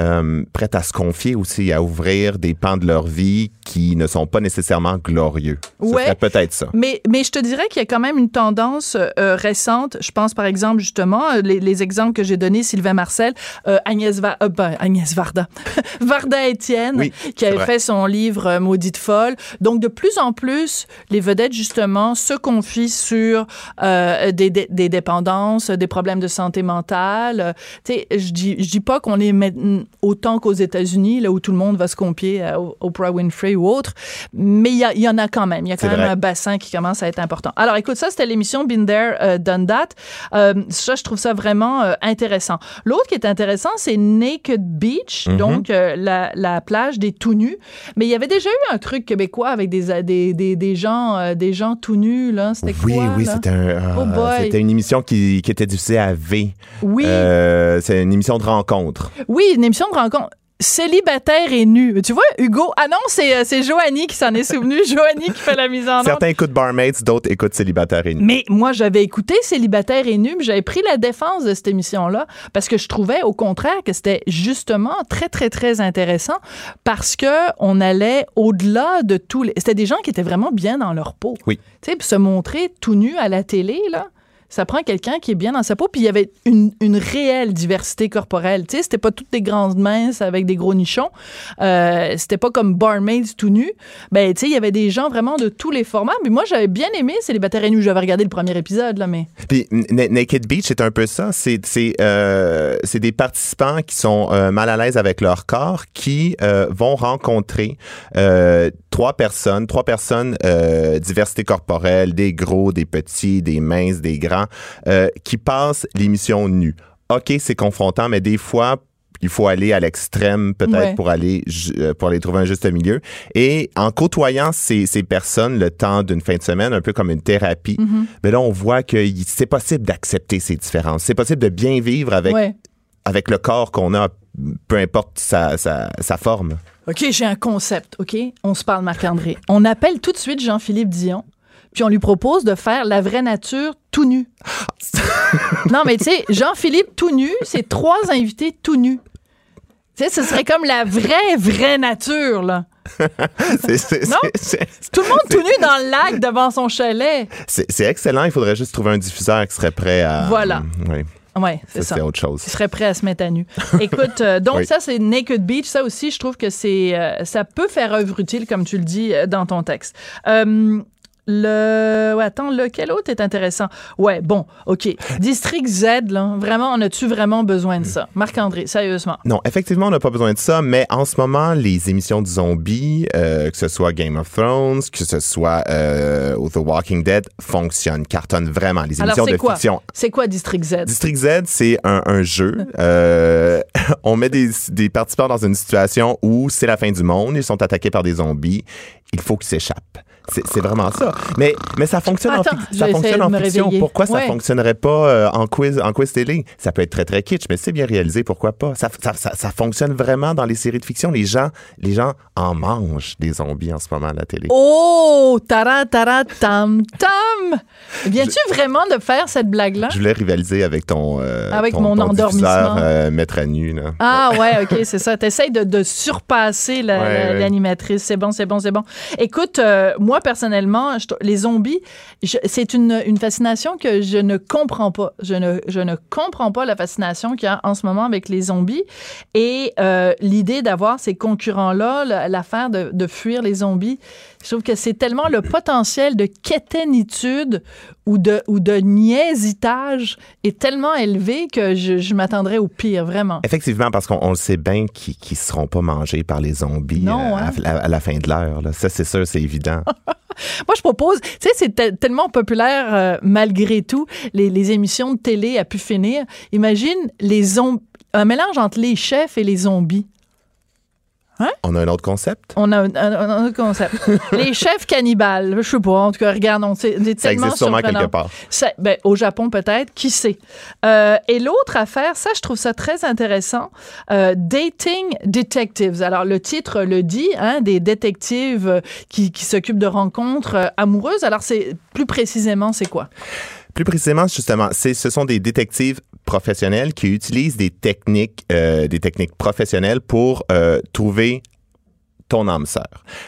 euh, prêtes à se confier aussi, à ouvrir des pans de leur vie qui ne sont pas nécessairement glorieux. Serait peut-être ça. Mais, mais je te dirais qu'il y a quand même une tendance euh, récente. Je pense, par exemple, justement, euh, les, les exemples que j'ai donnés, Sylvain Marcel, euh, Agnès, Va- euh, ben, Agnès Varda, Varda Étienne, Oui, qui avait vrai. fait son livre euh, Maudite folle. Donc, de plus en plus, les vedettes, justement, se confient sur euh, des, des, des dépendances, des problèmes de santé mentale. Euh, Tu sais, je dis, je dis pas qu'on est maintenant autant qu'aux États-Unis, là où tout le monde va se confier à Oprah Winfrey ou autre, mais il y, en a quand même. Il y a quand même vrai. un bassin qui commence à être important. Alors, écoute, ça, c'était l'émission Been There, euh, Done That. Euh, ça, je trouve ça vraiment euh, intéressant. L'autre qui est intéressant, c'est Naked Beach, Mhm. donc euh, la, la plage des tout nus. Mais il y avait déjà eu un truc québécois avec des, des, des, des gens, des gens tout nus, là. C'était Oui, quoi, oui, là? c'était un, ah, Oh une émission qui, qui était diffusée à V. Oui, c'est une émission de rencontre. oui, une émission de rencontre. Célibataire et nu. Tu vois, Hugo. Ah non, c'est euh, c'est Joanie qui s'en est souvenu. Joanie qui fait la mise en ordre. Certains écoutent Barmaids, d'autres écoutent Célibataire et nu. Mais moi, j'avais écouté Célibataire et nu, puis j'avais pris la défense de cette émission-là parce que je trouvais, au contraire, que c'était justement très, très, très intéressant parce que on allait au-delà de tous les. C'était des gens qui étaient vraiment bien dans leur peau. Oui. Tu sais, se montrer tout nu à la télé, là. Ça prend quelqu'un qui est bien dans sa peau, puis il y avait une, réelle diversité corporelle. Tu sais, c'était pas toutes des grandes minces avec des gros nichons. Euh, c'était pas comme barmaids tout nu. Ben, tu sais, il y avait des gens vraiment de tous les formats. Mais moi, j'avais bien aimé Célibataire et nu. J'avais regardé le premier épisode, là, mais. Puis Naked Beach, c'est un peu ça. C'est euh, des participants qui sont euh, mal à l'aise avec leur corps, qui vont rencontrer trois personnes, trois personnes diversité corporelle, des gros, des petits, des minces, des grands, euh, qui passent l'émission nue. Ok, c'est confrontant, mais des fois il faut aller à l'extrême peut-être Ouais. pour aller euh, pour aller trouver un juste milieu. Et en côtoyant ces, ces personnes le temps d'une fin de semaine, un peu comme une thérapie, mais là on voit que c'est possible d'accepter ces différences. C'est possible de bien vivre avec Ouais. avec le corps qu'on a, peu importe sa, sa, sa forme. OK, j'ai un concept, OK? On se parle, Marc-André. On appelle tout de suite Jean-Philippe Dion, puis on lui propose de faire la vraie nature tout nu. non, mais tu sais, Jean-Philippe tout nu, c'est trois invités tout nus. Tu sais, ce serait comme la vraie, vraie nature, là. Non? Tout le monde tout nu dans le lac devant son chalet. C'est excellent. Il faudrait juste trouver un diffuseur qui serait prêt à. Voilà. Oui, Ouais, c'est ça, c'est autre chose. Qui serait prêt à se mettre à nu. Écoute, euh, donc Oui. ça, c'est Naked Beach. Ça aussi, je trouve que c'est, euh, ça peut faire œuvre utile, comme tu le dis euh, dans ton texte. Euh, le. ouais, attends, lequel autre est intéressant? Ouais, bon, OK. District Z, là, vraiment, on a-tu vraiment besoin de ça? Marc-André, sérieusement. Non, effectivement, on n'a pas besoin de ça, mais en ce moment, les émissions de zombies, euh, que ce soit Game of Thrones, que ce soit euh, The Walking Dead, fonctionnent, cartonnent vraiment. Les émissions de quoi? fiction. C'est quoi District Z? District Z, c'est un, un jeu. Euh, on met des, des participants dans une situation où c'est la fin du monde, ils sont attaqués par des zombies, il faut qu'ils s'échappent. C'est vraiment ça. Mais, mais ça fonctionne Attends, en, ça fonctionne en fiction. réveiller. Pourquoi ça Ouais. fonctionnerait pas euh, en quiz en quiz télé? Ça peut être très, très kitsch, mais c'est bien réalisé, pourquoi pas? Ça, ça, ça, ça fonctionne vraiment dans les séries de fiction. Les gens, les gens en mangent des zombies en ce moment à la télé. Oh, tara, tara, tam, tam. Viens-tu vraiment de faire cette blague-là? Je voulais rivaliser avec ton, euh, Avec ton- mon ton endormissement. euh, mettre à nu. Là. Ah ouais, ok, c'est ça. T'essayes de, de surpasser la- Ouais, la- ouais. l'animatrice. C'est bon, c'est bon, c'est bon. Écoute, euh, moi personnellement, les zombies, c'est une, une fascination que je ne comprends pas. Je ne, je ne comprends pas la fascination qu'il y a en ce moment avec les zombies et euh, l'idée d'avoir ces concurrents-là, la- l'affaire de, de fuir les zombies, Je trouve que c'est tellement le potentiel de quétainitude ou de, ou de niaisetage est tellement élevé que je, je m'attendrais au pire, vraiment. Effectivement, parce qu'on on le sait bien qu'ils ne seront pas mangés par les zombies Non, euh, hein? à, la- à la fin de l'heure. Ça, c'est sûr, c'est évident. Moi, je propose, tu sais, c'est te- tellement populaire euh, malgré tout, les, les émissions de télé à pu finir. Imagine les zombies, un mélange entre les chefs et les zombies. On a un autre concept? On a un, un- un autre concept. les chefs cannibales, je sais pas, en tout cas, regarde, on c'est Ça existe sûrement quelque part. Ça- ben, au Japon, peut-être, qui sait? Euh, et l'autre affaire, ça, je trouve ça très intéressant, euh, Dating Detectives. Alors, le titre le dit, hein, des détectives euh, qui, qui s'occupent de rencontres amoureuses. Alors, c'est plus précisément, c'est quoi? Plus précisément, justement, c'est, ce sont des détectives professionnels qui utilisent des techniques, euh, des techniques professionnelles pour euh, trouver ton âme sœur.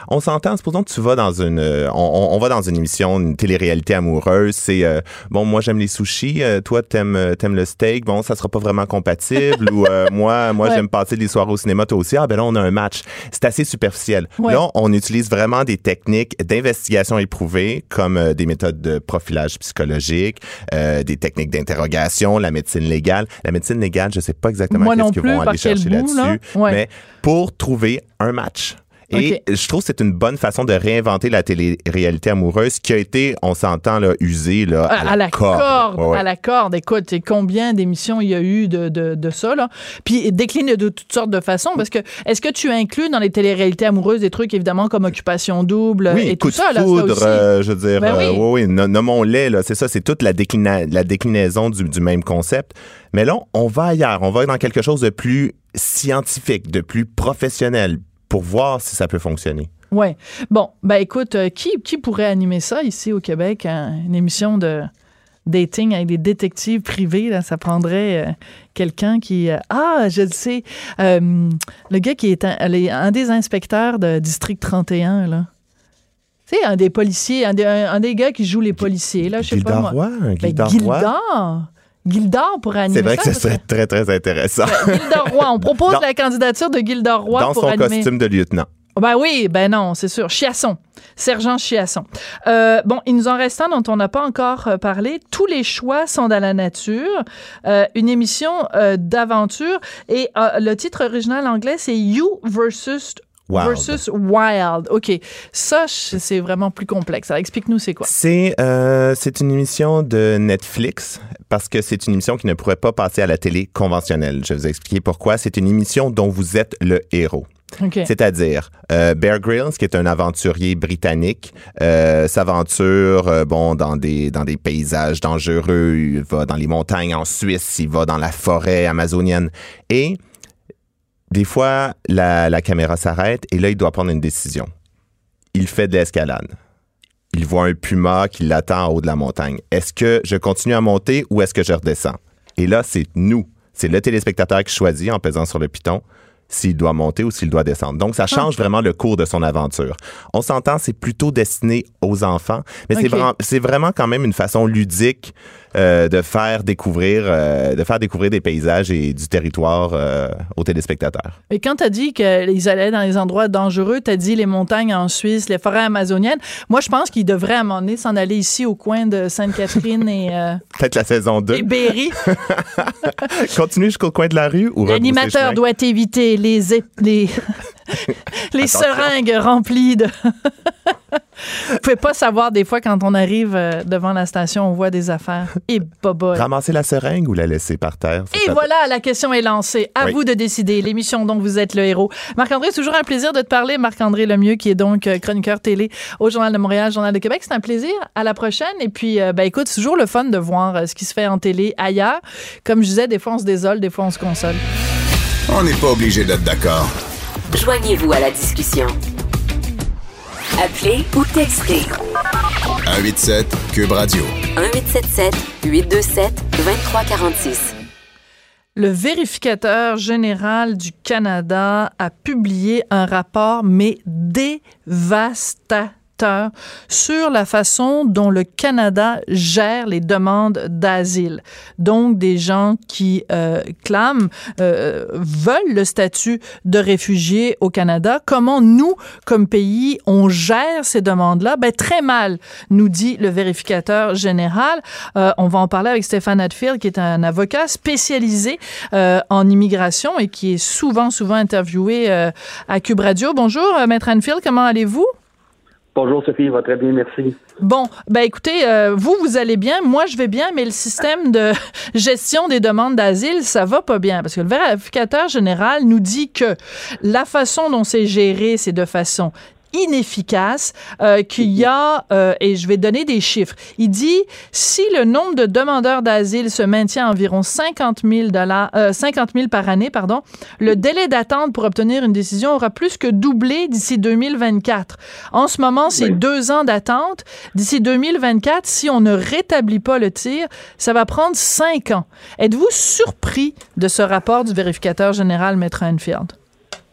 On s'entend, supposons que tu vas dans une, euh, on, va dans une émission, une télé-réalité amoureuse, c'est, euh, bon, moi j'aime les sushis, euh, toi t'aimes, t'aimes le steak, bon, ça sera pas vraiment compatible, ou euh, moi, moi Ouais. j'aime passer des soirées au cinéma, toi aussi, ah ben là on a un match. C'est assez superficiel. Ouais. Là, on utilise vraiment des techniques d'investigation éprouvées, comme des méthodes de profilage psychologique, des techniques d'interrogation, la médecine légale. La médecine légale, je sais pas exactement Moi qu'est-ce qu'ils vont aller chercher là? là-dessus, Ouais. mais pour trouver un match. Et je trouve que c'est une bonne façon de réinventer la télé-réalité amoureuse qui a été, on s'entend, là, usée là, À, à la corde, Ouais, ouais. à la corde. Écoute, combien d'émissions il y a eu de, de, de ça, là? Puis décline de toutes sortes de façons, parce que est-ce que tu inclus dans les téléréalités amoureuses des trucs, évidemment, comme Occupation Double Oui, et coup tout de ça, là, ça foudre, aussi? euh, je veux dire, Ben oui. euh, oui, oui, no- nommons-les, là, c'est ça, c'est toute la, déclina- la déclinaison du, du même concept. Mais là, on va ailleurs, on va dans quelque chose de plus scientifique, de plus professionnel, pour voir si ça peut fonctionner. Ouais. Bon, ben écoute, euh, qui, qui pourrait animer ça ici au Québec, hein? une émission de dating avec des détectives privés, là, ça prendrait euh, quelqu'un qui... euh, ah, je le sais, le gars qui est un, des inspecteurs de District 31, là. Tu sais, un des policiers, un des, un, un des gars qui joue les policiers, là, je sais pas moi. Roy, un Ben. Gildor! Pourrait animer C'est vrai que ce serait très, très intéressant. que- Gildor Roy, on propose Dans- la candidature de Gildor Roy Dans pour son animer. costume de lieutenant. Ben oui, ben non, c'est sûr. Chiasson. Sergent Chiasson. Euh, bon, il nous en reste un dont on n'a pas encore euh, parlé. Tous les choix sont dans la nature. Euh, une émission euh, d'aventure. Et euh, le titre original anglais, c'est You versus Wild. versus Wild. OK. Ça, c'est vraiment plus complexe. Alors, explique-nous c'est quoi. C'est euh, c'est une émission de Netflix parce que c'est une émission qui ne pourrait pas passer à la télé conventionnelle. Je vais vous expliquer pourquoi. C'est une émission dont vous êtes le héros. OK. C'est-à-dire, euh, Bear Grylls, qui est un aventurier britannique, euh, s'aventure euh, bon dans des dans des paysages dangereux. Il va dans les montagnes en Suisse, il va dans la forêt amazonienne et des fois la, la caméra s'arrête et là il doit prendre une décision. Il fait de l'escalade. Il voit un puma qui l'attend en haut de la montagne. Est-ce que je continue à monter ou est-ce que je redescends? Et là, c'est nous. C'est le téléspectateur qui choisit en pesant sur le piton s'il doit monter ou s'il doit descendre. Donc, ça change vraiment le cours de son aventure. On s'entend, c'est plutôt destiné aux enfants, mais c'est Ok. vraiment, c'est vraiment quand même une façon ludique euh, de faire découvrir, euh, de faire découvrir des paysages et du territoire euh, aux téléspectateurs. Et quand tu as dit qu'ils allaient dans les endroits dangereux, tu as dit les montagnes en Suisse, les forêts amazoniennes. Moi, je pense qu'ils devraient à un moment donné s'en aller ici au coin de Sainte-Catherine et, euh, Peut-être la saison 2. et Berry. Continue jusqu'au coin de la rue ou L'animateur doit éviter les, ép- les, seringues remplies de. Vous pouvez pas savoir des fois quand on arrive euh, devant la station, on voit des affaires. Et boboy. Ramasser la seringue ou la laisser par terre? Et voilà, la question est lancée. À Oui. vous de décider. L'émission dont vous êtes le héros. Marc-André, c'est toujours un plaisir de te parler. Marc-André Lemieux, qui est donc euh, chroniqueur télé au Journal de Montréal, Journal de Québec. C'est un plaisir. À la prochaine. Et puis, euh, ben, écoute, c'est toujours le fun de voir ce qui se fait en télé ailleurs. Comme je disais, des fois on se désole, des fois on se console. On n'est pas obligé d'être d'accord. Joignez-vous à la discussion. Appelez ou textez 187 Cube Radio. 1877 827 2346. Le vérificateur général du Canada a publié un rapport, mais dévastateur sur la façon dont le Canada gère les demandes d'asile. Donc, des gens qui euh, clament, euh, veulent le statut de réfugié au Canada. Comment nous, comme pays, on gère ces demandes-là? Ben, très mal, nous dit le vérificateur général. Euh, on va en parler avec Stéphane Hadfield, qui est un avocat spécialisé euh, en immigration et qui est souvent, souvent interviewé euh, à Cube Radio. Bonjour, euh, Maître Hadfield, comment allez-vous? Bonjour Sophie, va très bien, merci. Bon, ben écoutez, euh, vous, vous allez bien, moi je vais bien, mais le système de gestion des demandes d'asile, ça va pas bien. Parce que le vérificateur général nous dit que la façon dont c'est géré, c'est de façon inefficace, euh, qu'il y a, euh, et je vais donner des chiffres, il dit si le nombre de demandeurs d'asile se maintient à environ 50 000, dollars, euh, 50 000 par année, pardon, le délai d'attente pour obtenir une décision aura plus que doublé d'ici 2024. En ce moment, c'est Oui. deux ans d'attente. D'ici 2024, si on ne rétablit pas le tir, ça va prendre cinq ans. Êtes-vous surpris de ce rapport du vérificateur général, Maître Enfield?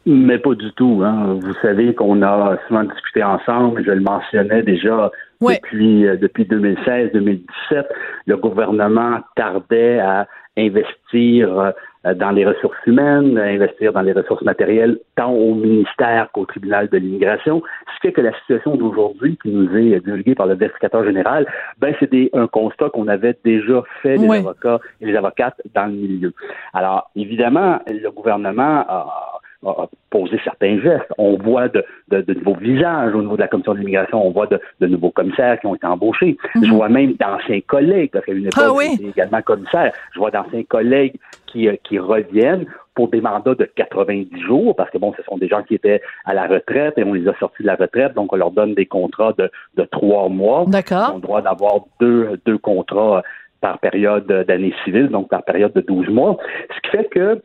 Mais pas du tout. Hein. Vous savez qu'on a souvent discuté ensemble, je le mentionnais déjà Ouais. depuis, euh, depuis 2016-2017, le gouvernement tardait à investir euh, dans les ressources humaines, à investir dans les ressources matérielles, tant au ministère qu'au tribunal de l'immigration, ce qui fait que la situation d'aujourd'hui qui nous est divulguée par le vérificateur général, ben c'est des- un constat qu'on avait déjà fait les Ouais. avocats et les avocates dans le milieu. Alors, évidemment, le gouvernement a, a- posé certains gestes. On voit de, de- de nouveaux visages au niveau de la commission de l'immigration, on voit de, de nouveaux commissaires qui ont été embauchés. Je vois même d'anciens collègues, parce qu'à une époque, Ah oui? j'étais également commissaire, je vois d'anciens collègues qui, euh, qui reviennent pour des mandats de 90 jours, parce que bon, ce sont des gens qui étaient à la retraite et on les a sortis de la retraite, donc on leur donne des contrats de, de trois mois. Ils D'accord. ont le droit d'avoir deux, deux contrats par période d'année civile, donc par période de 12 mois. Ce qui fait que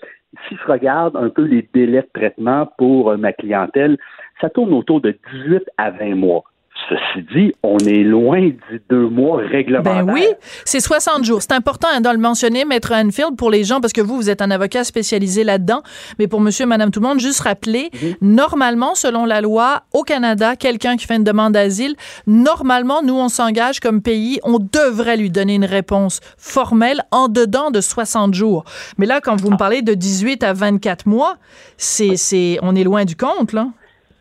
si je regarde un peu les délais de traitement pour euh, ma clientèle, ça tourne autour de 18 à 20 mois. Ceci dit, on est loin du deux mois réglementaire. Ben oui, c'est 60 jours. C'est important hein, de le mentionner, Maître Anfield, pour les gens, parce que vous, vous êtes un avocat spécialisé là-dedans. Mais pour monsieur, madame, tout le monde, juste rappeler, normalement, selon la loi, au Canada, quelqu'un qui fait une demande d'asile, normalement, nous, on s'engage comme pays, on devrait lui donner une réponse formelle en dedans de 60 jours. Mais là, quand vous me parlez de 18 à 24 mois, c'est, c'est, on est loin du compte, là.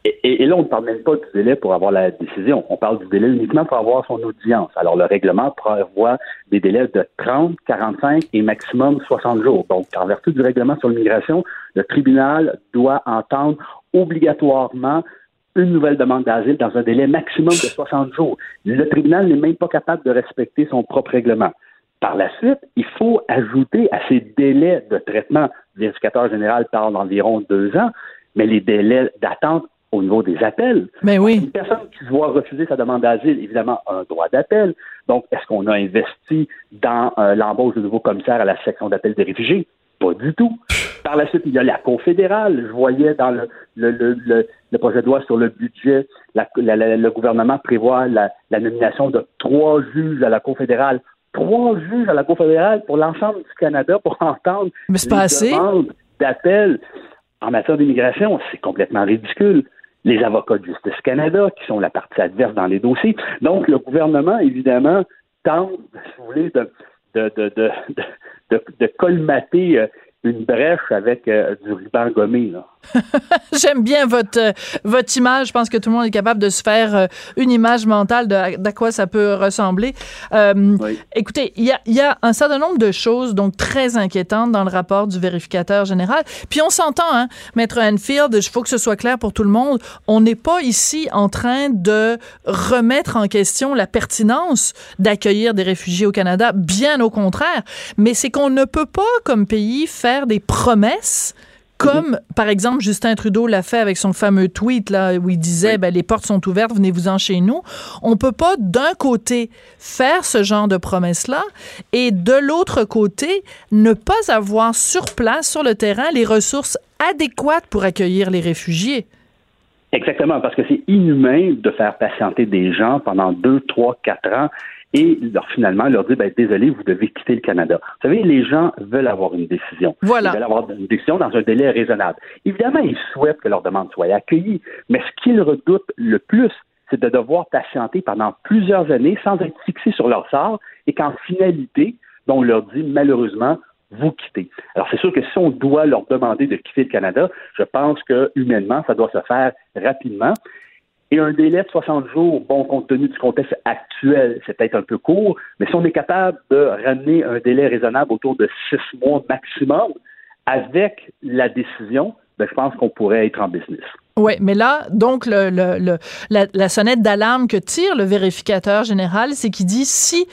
Et, là, on ne parle même pas du délai pour avoir la décision. On parle du délai uniquement pour avoir son audience. Alors, le règlement prévoit des délais de 30, 45 et maximum 60 jours. Donc, en vertu du règlement sur l'immigration, le tribunal doit entendre obligatoirement une nouvelle demande d'asile dans un délai maximum de 60 jours. Le tribunal n'est même pas capable de respecter son propre règlement. Par la suite, il faut ajouter à ces délais de traitement, le vérificateur général parle d'environ deux ans, mais les délais d'attente au niveau des appels. Ben oui. Une personne qui se voit refuser sa demande d'asile, évidemment, a un droit d'appel. Donc, est-ce qu'on a investi dans euh, l'embauche de nouveaux commissaires à la section d'appel des réfugiés? Pas du tout. Par la suite, il y a la Cour fédérale. Je voyais dans le, le, le, le, le projet de loi sur le budget, la- la- la- le gouvernement prévoit la, nomination de trois juges à la Cour fédérale. Trois juges à la Cour fédérale pour l'ensemble du Canada pour entendre Mais les pas assez. demandes d'appel en matière d'immigration. C'est complètement ridicule. Les avocats de Justice Canada, qui sont la partie adverse dans les dossiers. Donc, le gouvernement, évidemment, tente, si vous voulez, de, de, de, de, de, colmater euh, une brèche avec euh, du ruban gommé. Là. J'aime bien votre euh, votre image. Je pense que tout le monde est capable de se faire euh, une image mentale de d'à quoi ça peut ressembler. Euh, Oui. Écoutez, il y a, il y a un certain nombre de choses donc très inquiétantes dans le rapport du vérificateur général. Puis on s'entend, hein, Maître Enfield, il faut que ce soit clair pour tout le monde. On n'est pas ici en train de remettre en question la pertinence d'accueillir des réfugiés au Canada. Bien au contraire. Mais c'est qu'on ne peut pas, comme pays, faire des promesses comme, par exemple, Justin Trudeau l'a fait avec son fameux tweet là, où il disait ben, les portes sont ouvertes, venez-vous-en chez nous. On peut pas, d'un côté, faire ce genre de promesses-là et de l'autre côté, ne pas avoir sur place, sur le terrain, les ressources adéquates pour accueillir les réfugiés. Exactement, parce que c'est inhumain de faire patienter des gens pendant deux, trois, quatre ans et leur, finalement leur dire ben, désolé, vous devez quitter le Canada. Vous savez, les gens veulent avoir une décision. Voilà. Ils veulent avoir une décision dans un délai raisonnable. Évidemment, ils souhaitent que leur demande soit accueillie, mais ce qu'ils redoutent le plus, c'est de devoir patienter pendant plusieurs années sans être fixé sur leur sort et qu'en finalité, ben, on leur dit malheureusement, vous quittez. Alors c'est sûr que si on doit leur demander de quitter le Canada, je pense que humainement, ça doit se faire rapidement. Et un délai de 60 jours, bon, compte tenu du contexte actuel, c'est peut-être un peu court, mais si on est capable de ramener un délai raisonnable autour de six mois maximum, avec la décision, ben, je pense qu'on pourrait être en business. Oui, mais là, donc, le, le, la, la, sonnette d'alarme que tire le vérificateur général, c'est qu'il dit si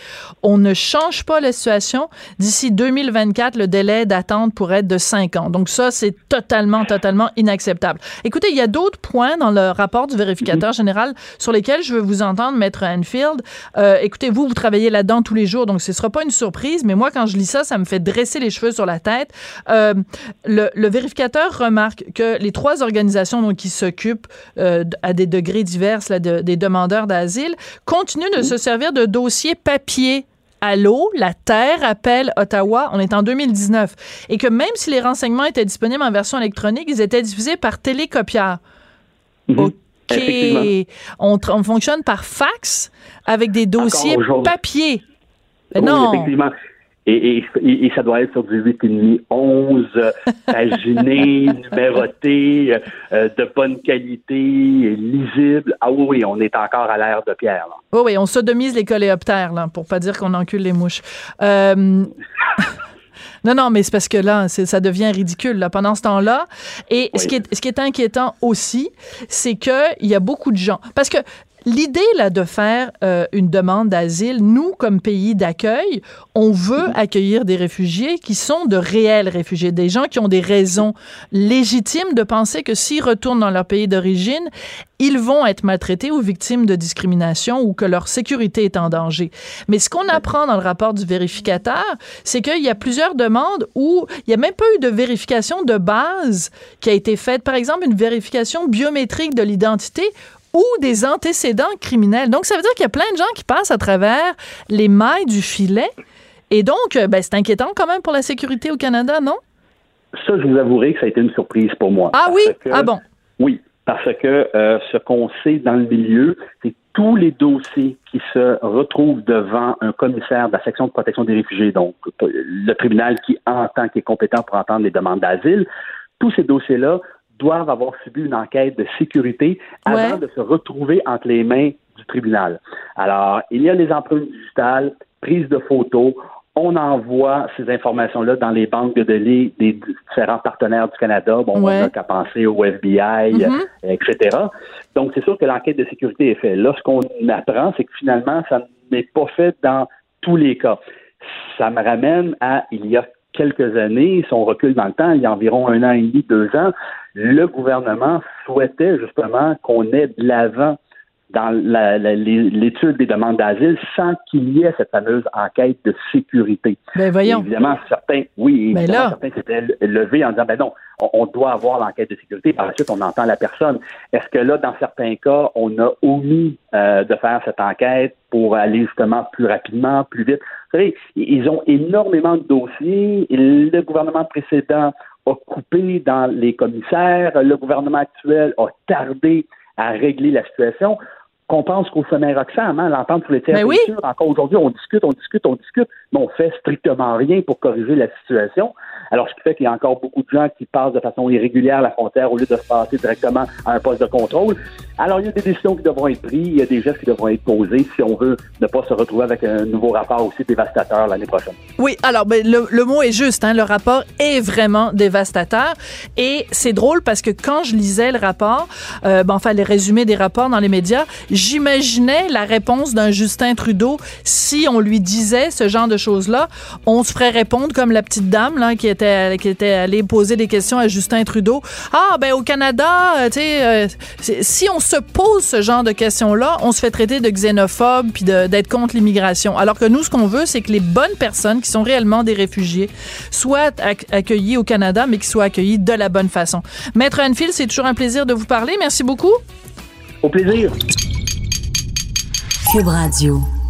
on ne change pas la situation, d'ici 2024, le délai d'attente pourrait être de 5 ans. Donc ça, c'est totalement, totalement inacceptable. Écoutez, il y a d'autres points dans le rapport du vérificateur mm-hmm. général sur lesquels je veux vous entendre, Maître Anfield. Euh, écoutez, vous, vous travaillez là-dedans tous les jours, donc ce ne sera pas une surprise, mais moi, quand je lis ça, ça me fait dresser les cheveux sur la tête. Euh, le, le, vérificateur remarque que les trois organisations donc, qui s'occupent euh, à des degrés divers là, de, des demandeurs d'asile continuent de se servir de dossiers papier à l'eau, la Terre appelle Ottawa, on est en 2019, et que même si les renseignements étaient disponibles en version électronique, ils étaient diffusés par télécopieur. Mhm. OK. On, on, fonctionne par fax avec des dossiers papier. non. Effectivement. Et, et, et, ça doit être sur du 8,5, 11, paginé, numéroté, euh, de bonne qualité, lisible. Ah oui, oui, on est encore à l'ère de pierre. Là. Oui, oui, on sodomise les coléoptères, là, pour pas dire qu'on encule les mouches. Euh... Non, non, mais c'est parce que là, ça devient ridicule là, pendant ce temps-là. Et ce, qui est, ce qui est inquiétant aussi, c'est qu'il y a beaucoup de gens. Parce que L'idée là de faire euh, une demande d'asile, nous comme pays d'accueil, on veut mhm. accueillir des réfugiés qui sont de réels réfugiés, des gens qui ont des raisons légitimes de penser que s'ils retournent dans leur pays d'origine, ils vont être maltraités ou victimes de discrimination ou que leur sécurité est en danger. Mais ce qu'on apprend dans le rapport du vérificateur, c'est qu'il y a plusieurs demandes où il n'y a même pas eu de vérification de base qui a été faite. Par exemple, une vérification biométrique de l'identité ou des antécédents criminels. Donc, ça veut dire qu'il y a plein de gens qui passent à travers les mailles du filet. Et donc, euh, ben, c'est inquiétant quand même pour la sécurité au Canada, non? Ça, je vous avouerai que ça a été une surprise pour moi. Ah oui? ah bon? Oui, parce que euh, ce qu'on sait dans le milieu, c'est tous les dossiers qui se retrouvent devant un commissaire de la section de protection des réfugiés, donc le tribunal qui entend, qui est compétent pour entendre les demandes d'asile, tous ces dossiers-là doivent avoir subi une enquête de sécurité avant de se retrouver entre les mains du tribunal. Alors, il y a les empreintes digitales, prise de photos, on envoie ces informations-là dans les banques de données des différents partenaires du Canada. Bon, on n'a qu'à penser au FBI, mm-hmm. etc. Donc, c'est sûr que l'enquête de sécurité est faite. Là, ce qu'on apprend, c'est que finalement, ça n'est pas fait dans tous les cas. Ça me ramène à il y a quelques années, si on recule dans le temps, il y a environ un an et demi, deux ans, le gouvernement souhaitait justement qu'on ait de l'avant dans l'étude des demandes d'asile sans qu'il y ait cette fameuse enquête de sécurité. Ben voyons. évidemment, certains, oui, ben certains s'étaient levés en disant, ben non, on, doit avoir l'enquête de sécurité. Par la suite, on entend la personne. Est-ce que là, dans certains cas, on a omis euh, de faire cette enquête pour aller justement plus rapidement, plus vite? Vous savez, ils ont énormément de dossiers. Le gouvernement précédent a coupé dans les commissaires. Le gouvernement actuel a tardé à régler la situation qu'on pense qu'au sommet Roxham, hein, l'entente sur les tiers oui. encore aujourd'hui, on discute, on discute, on discute, mais on fait strictement rien pour corriger la situation. Alors, ce qui fait qu'il y a encore beaucoup de gens qui passent de façon irrégulière la frontière au lieu de se passer directement à un poste de contrôle. Alors, il y a des décisions qui devront être prises, il y a des gestes qui devront être posés si on veut ne pas se retrouver avec un nouveau rapport aussi dévastateur l'année prochaine. Oui, alors ben, le, le, mot est juste, hein, le rapport est vraiment dévastateur. Et c'est drôle parce que quand je lisais le rapport, euh, ben, enfin les résumés des rapports dans les médias, j'imaginais la réponse d'un Justin Trudeau si on lui disait ce genre de choses-là. On se ferait répondre comme la petite dame là, qui était qui était allé poser des questions à Justin Trudeau. Ah, ben au Canada, euh, tu sais, euh, si on se pose ce genre de questions-là, on se fait traiter de xénophobe puis d'être contre l'immigration. Alors que nous, ce qu'on veut, c'est que les bonnes personnes qui sont réellement des réfugiés soient accueillies au Canada, mais qui soient accueillies de la bonne façon. Maître Anfield, c'est toujours un plaisir de vous parler. Merci beaucoup. Au plaisir. Cube Radio.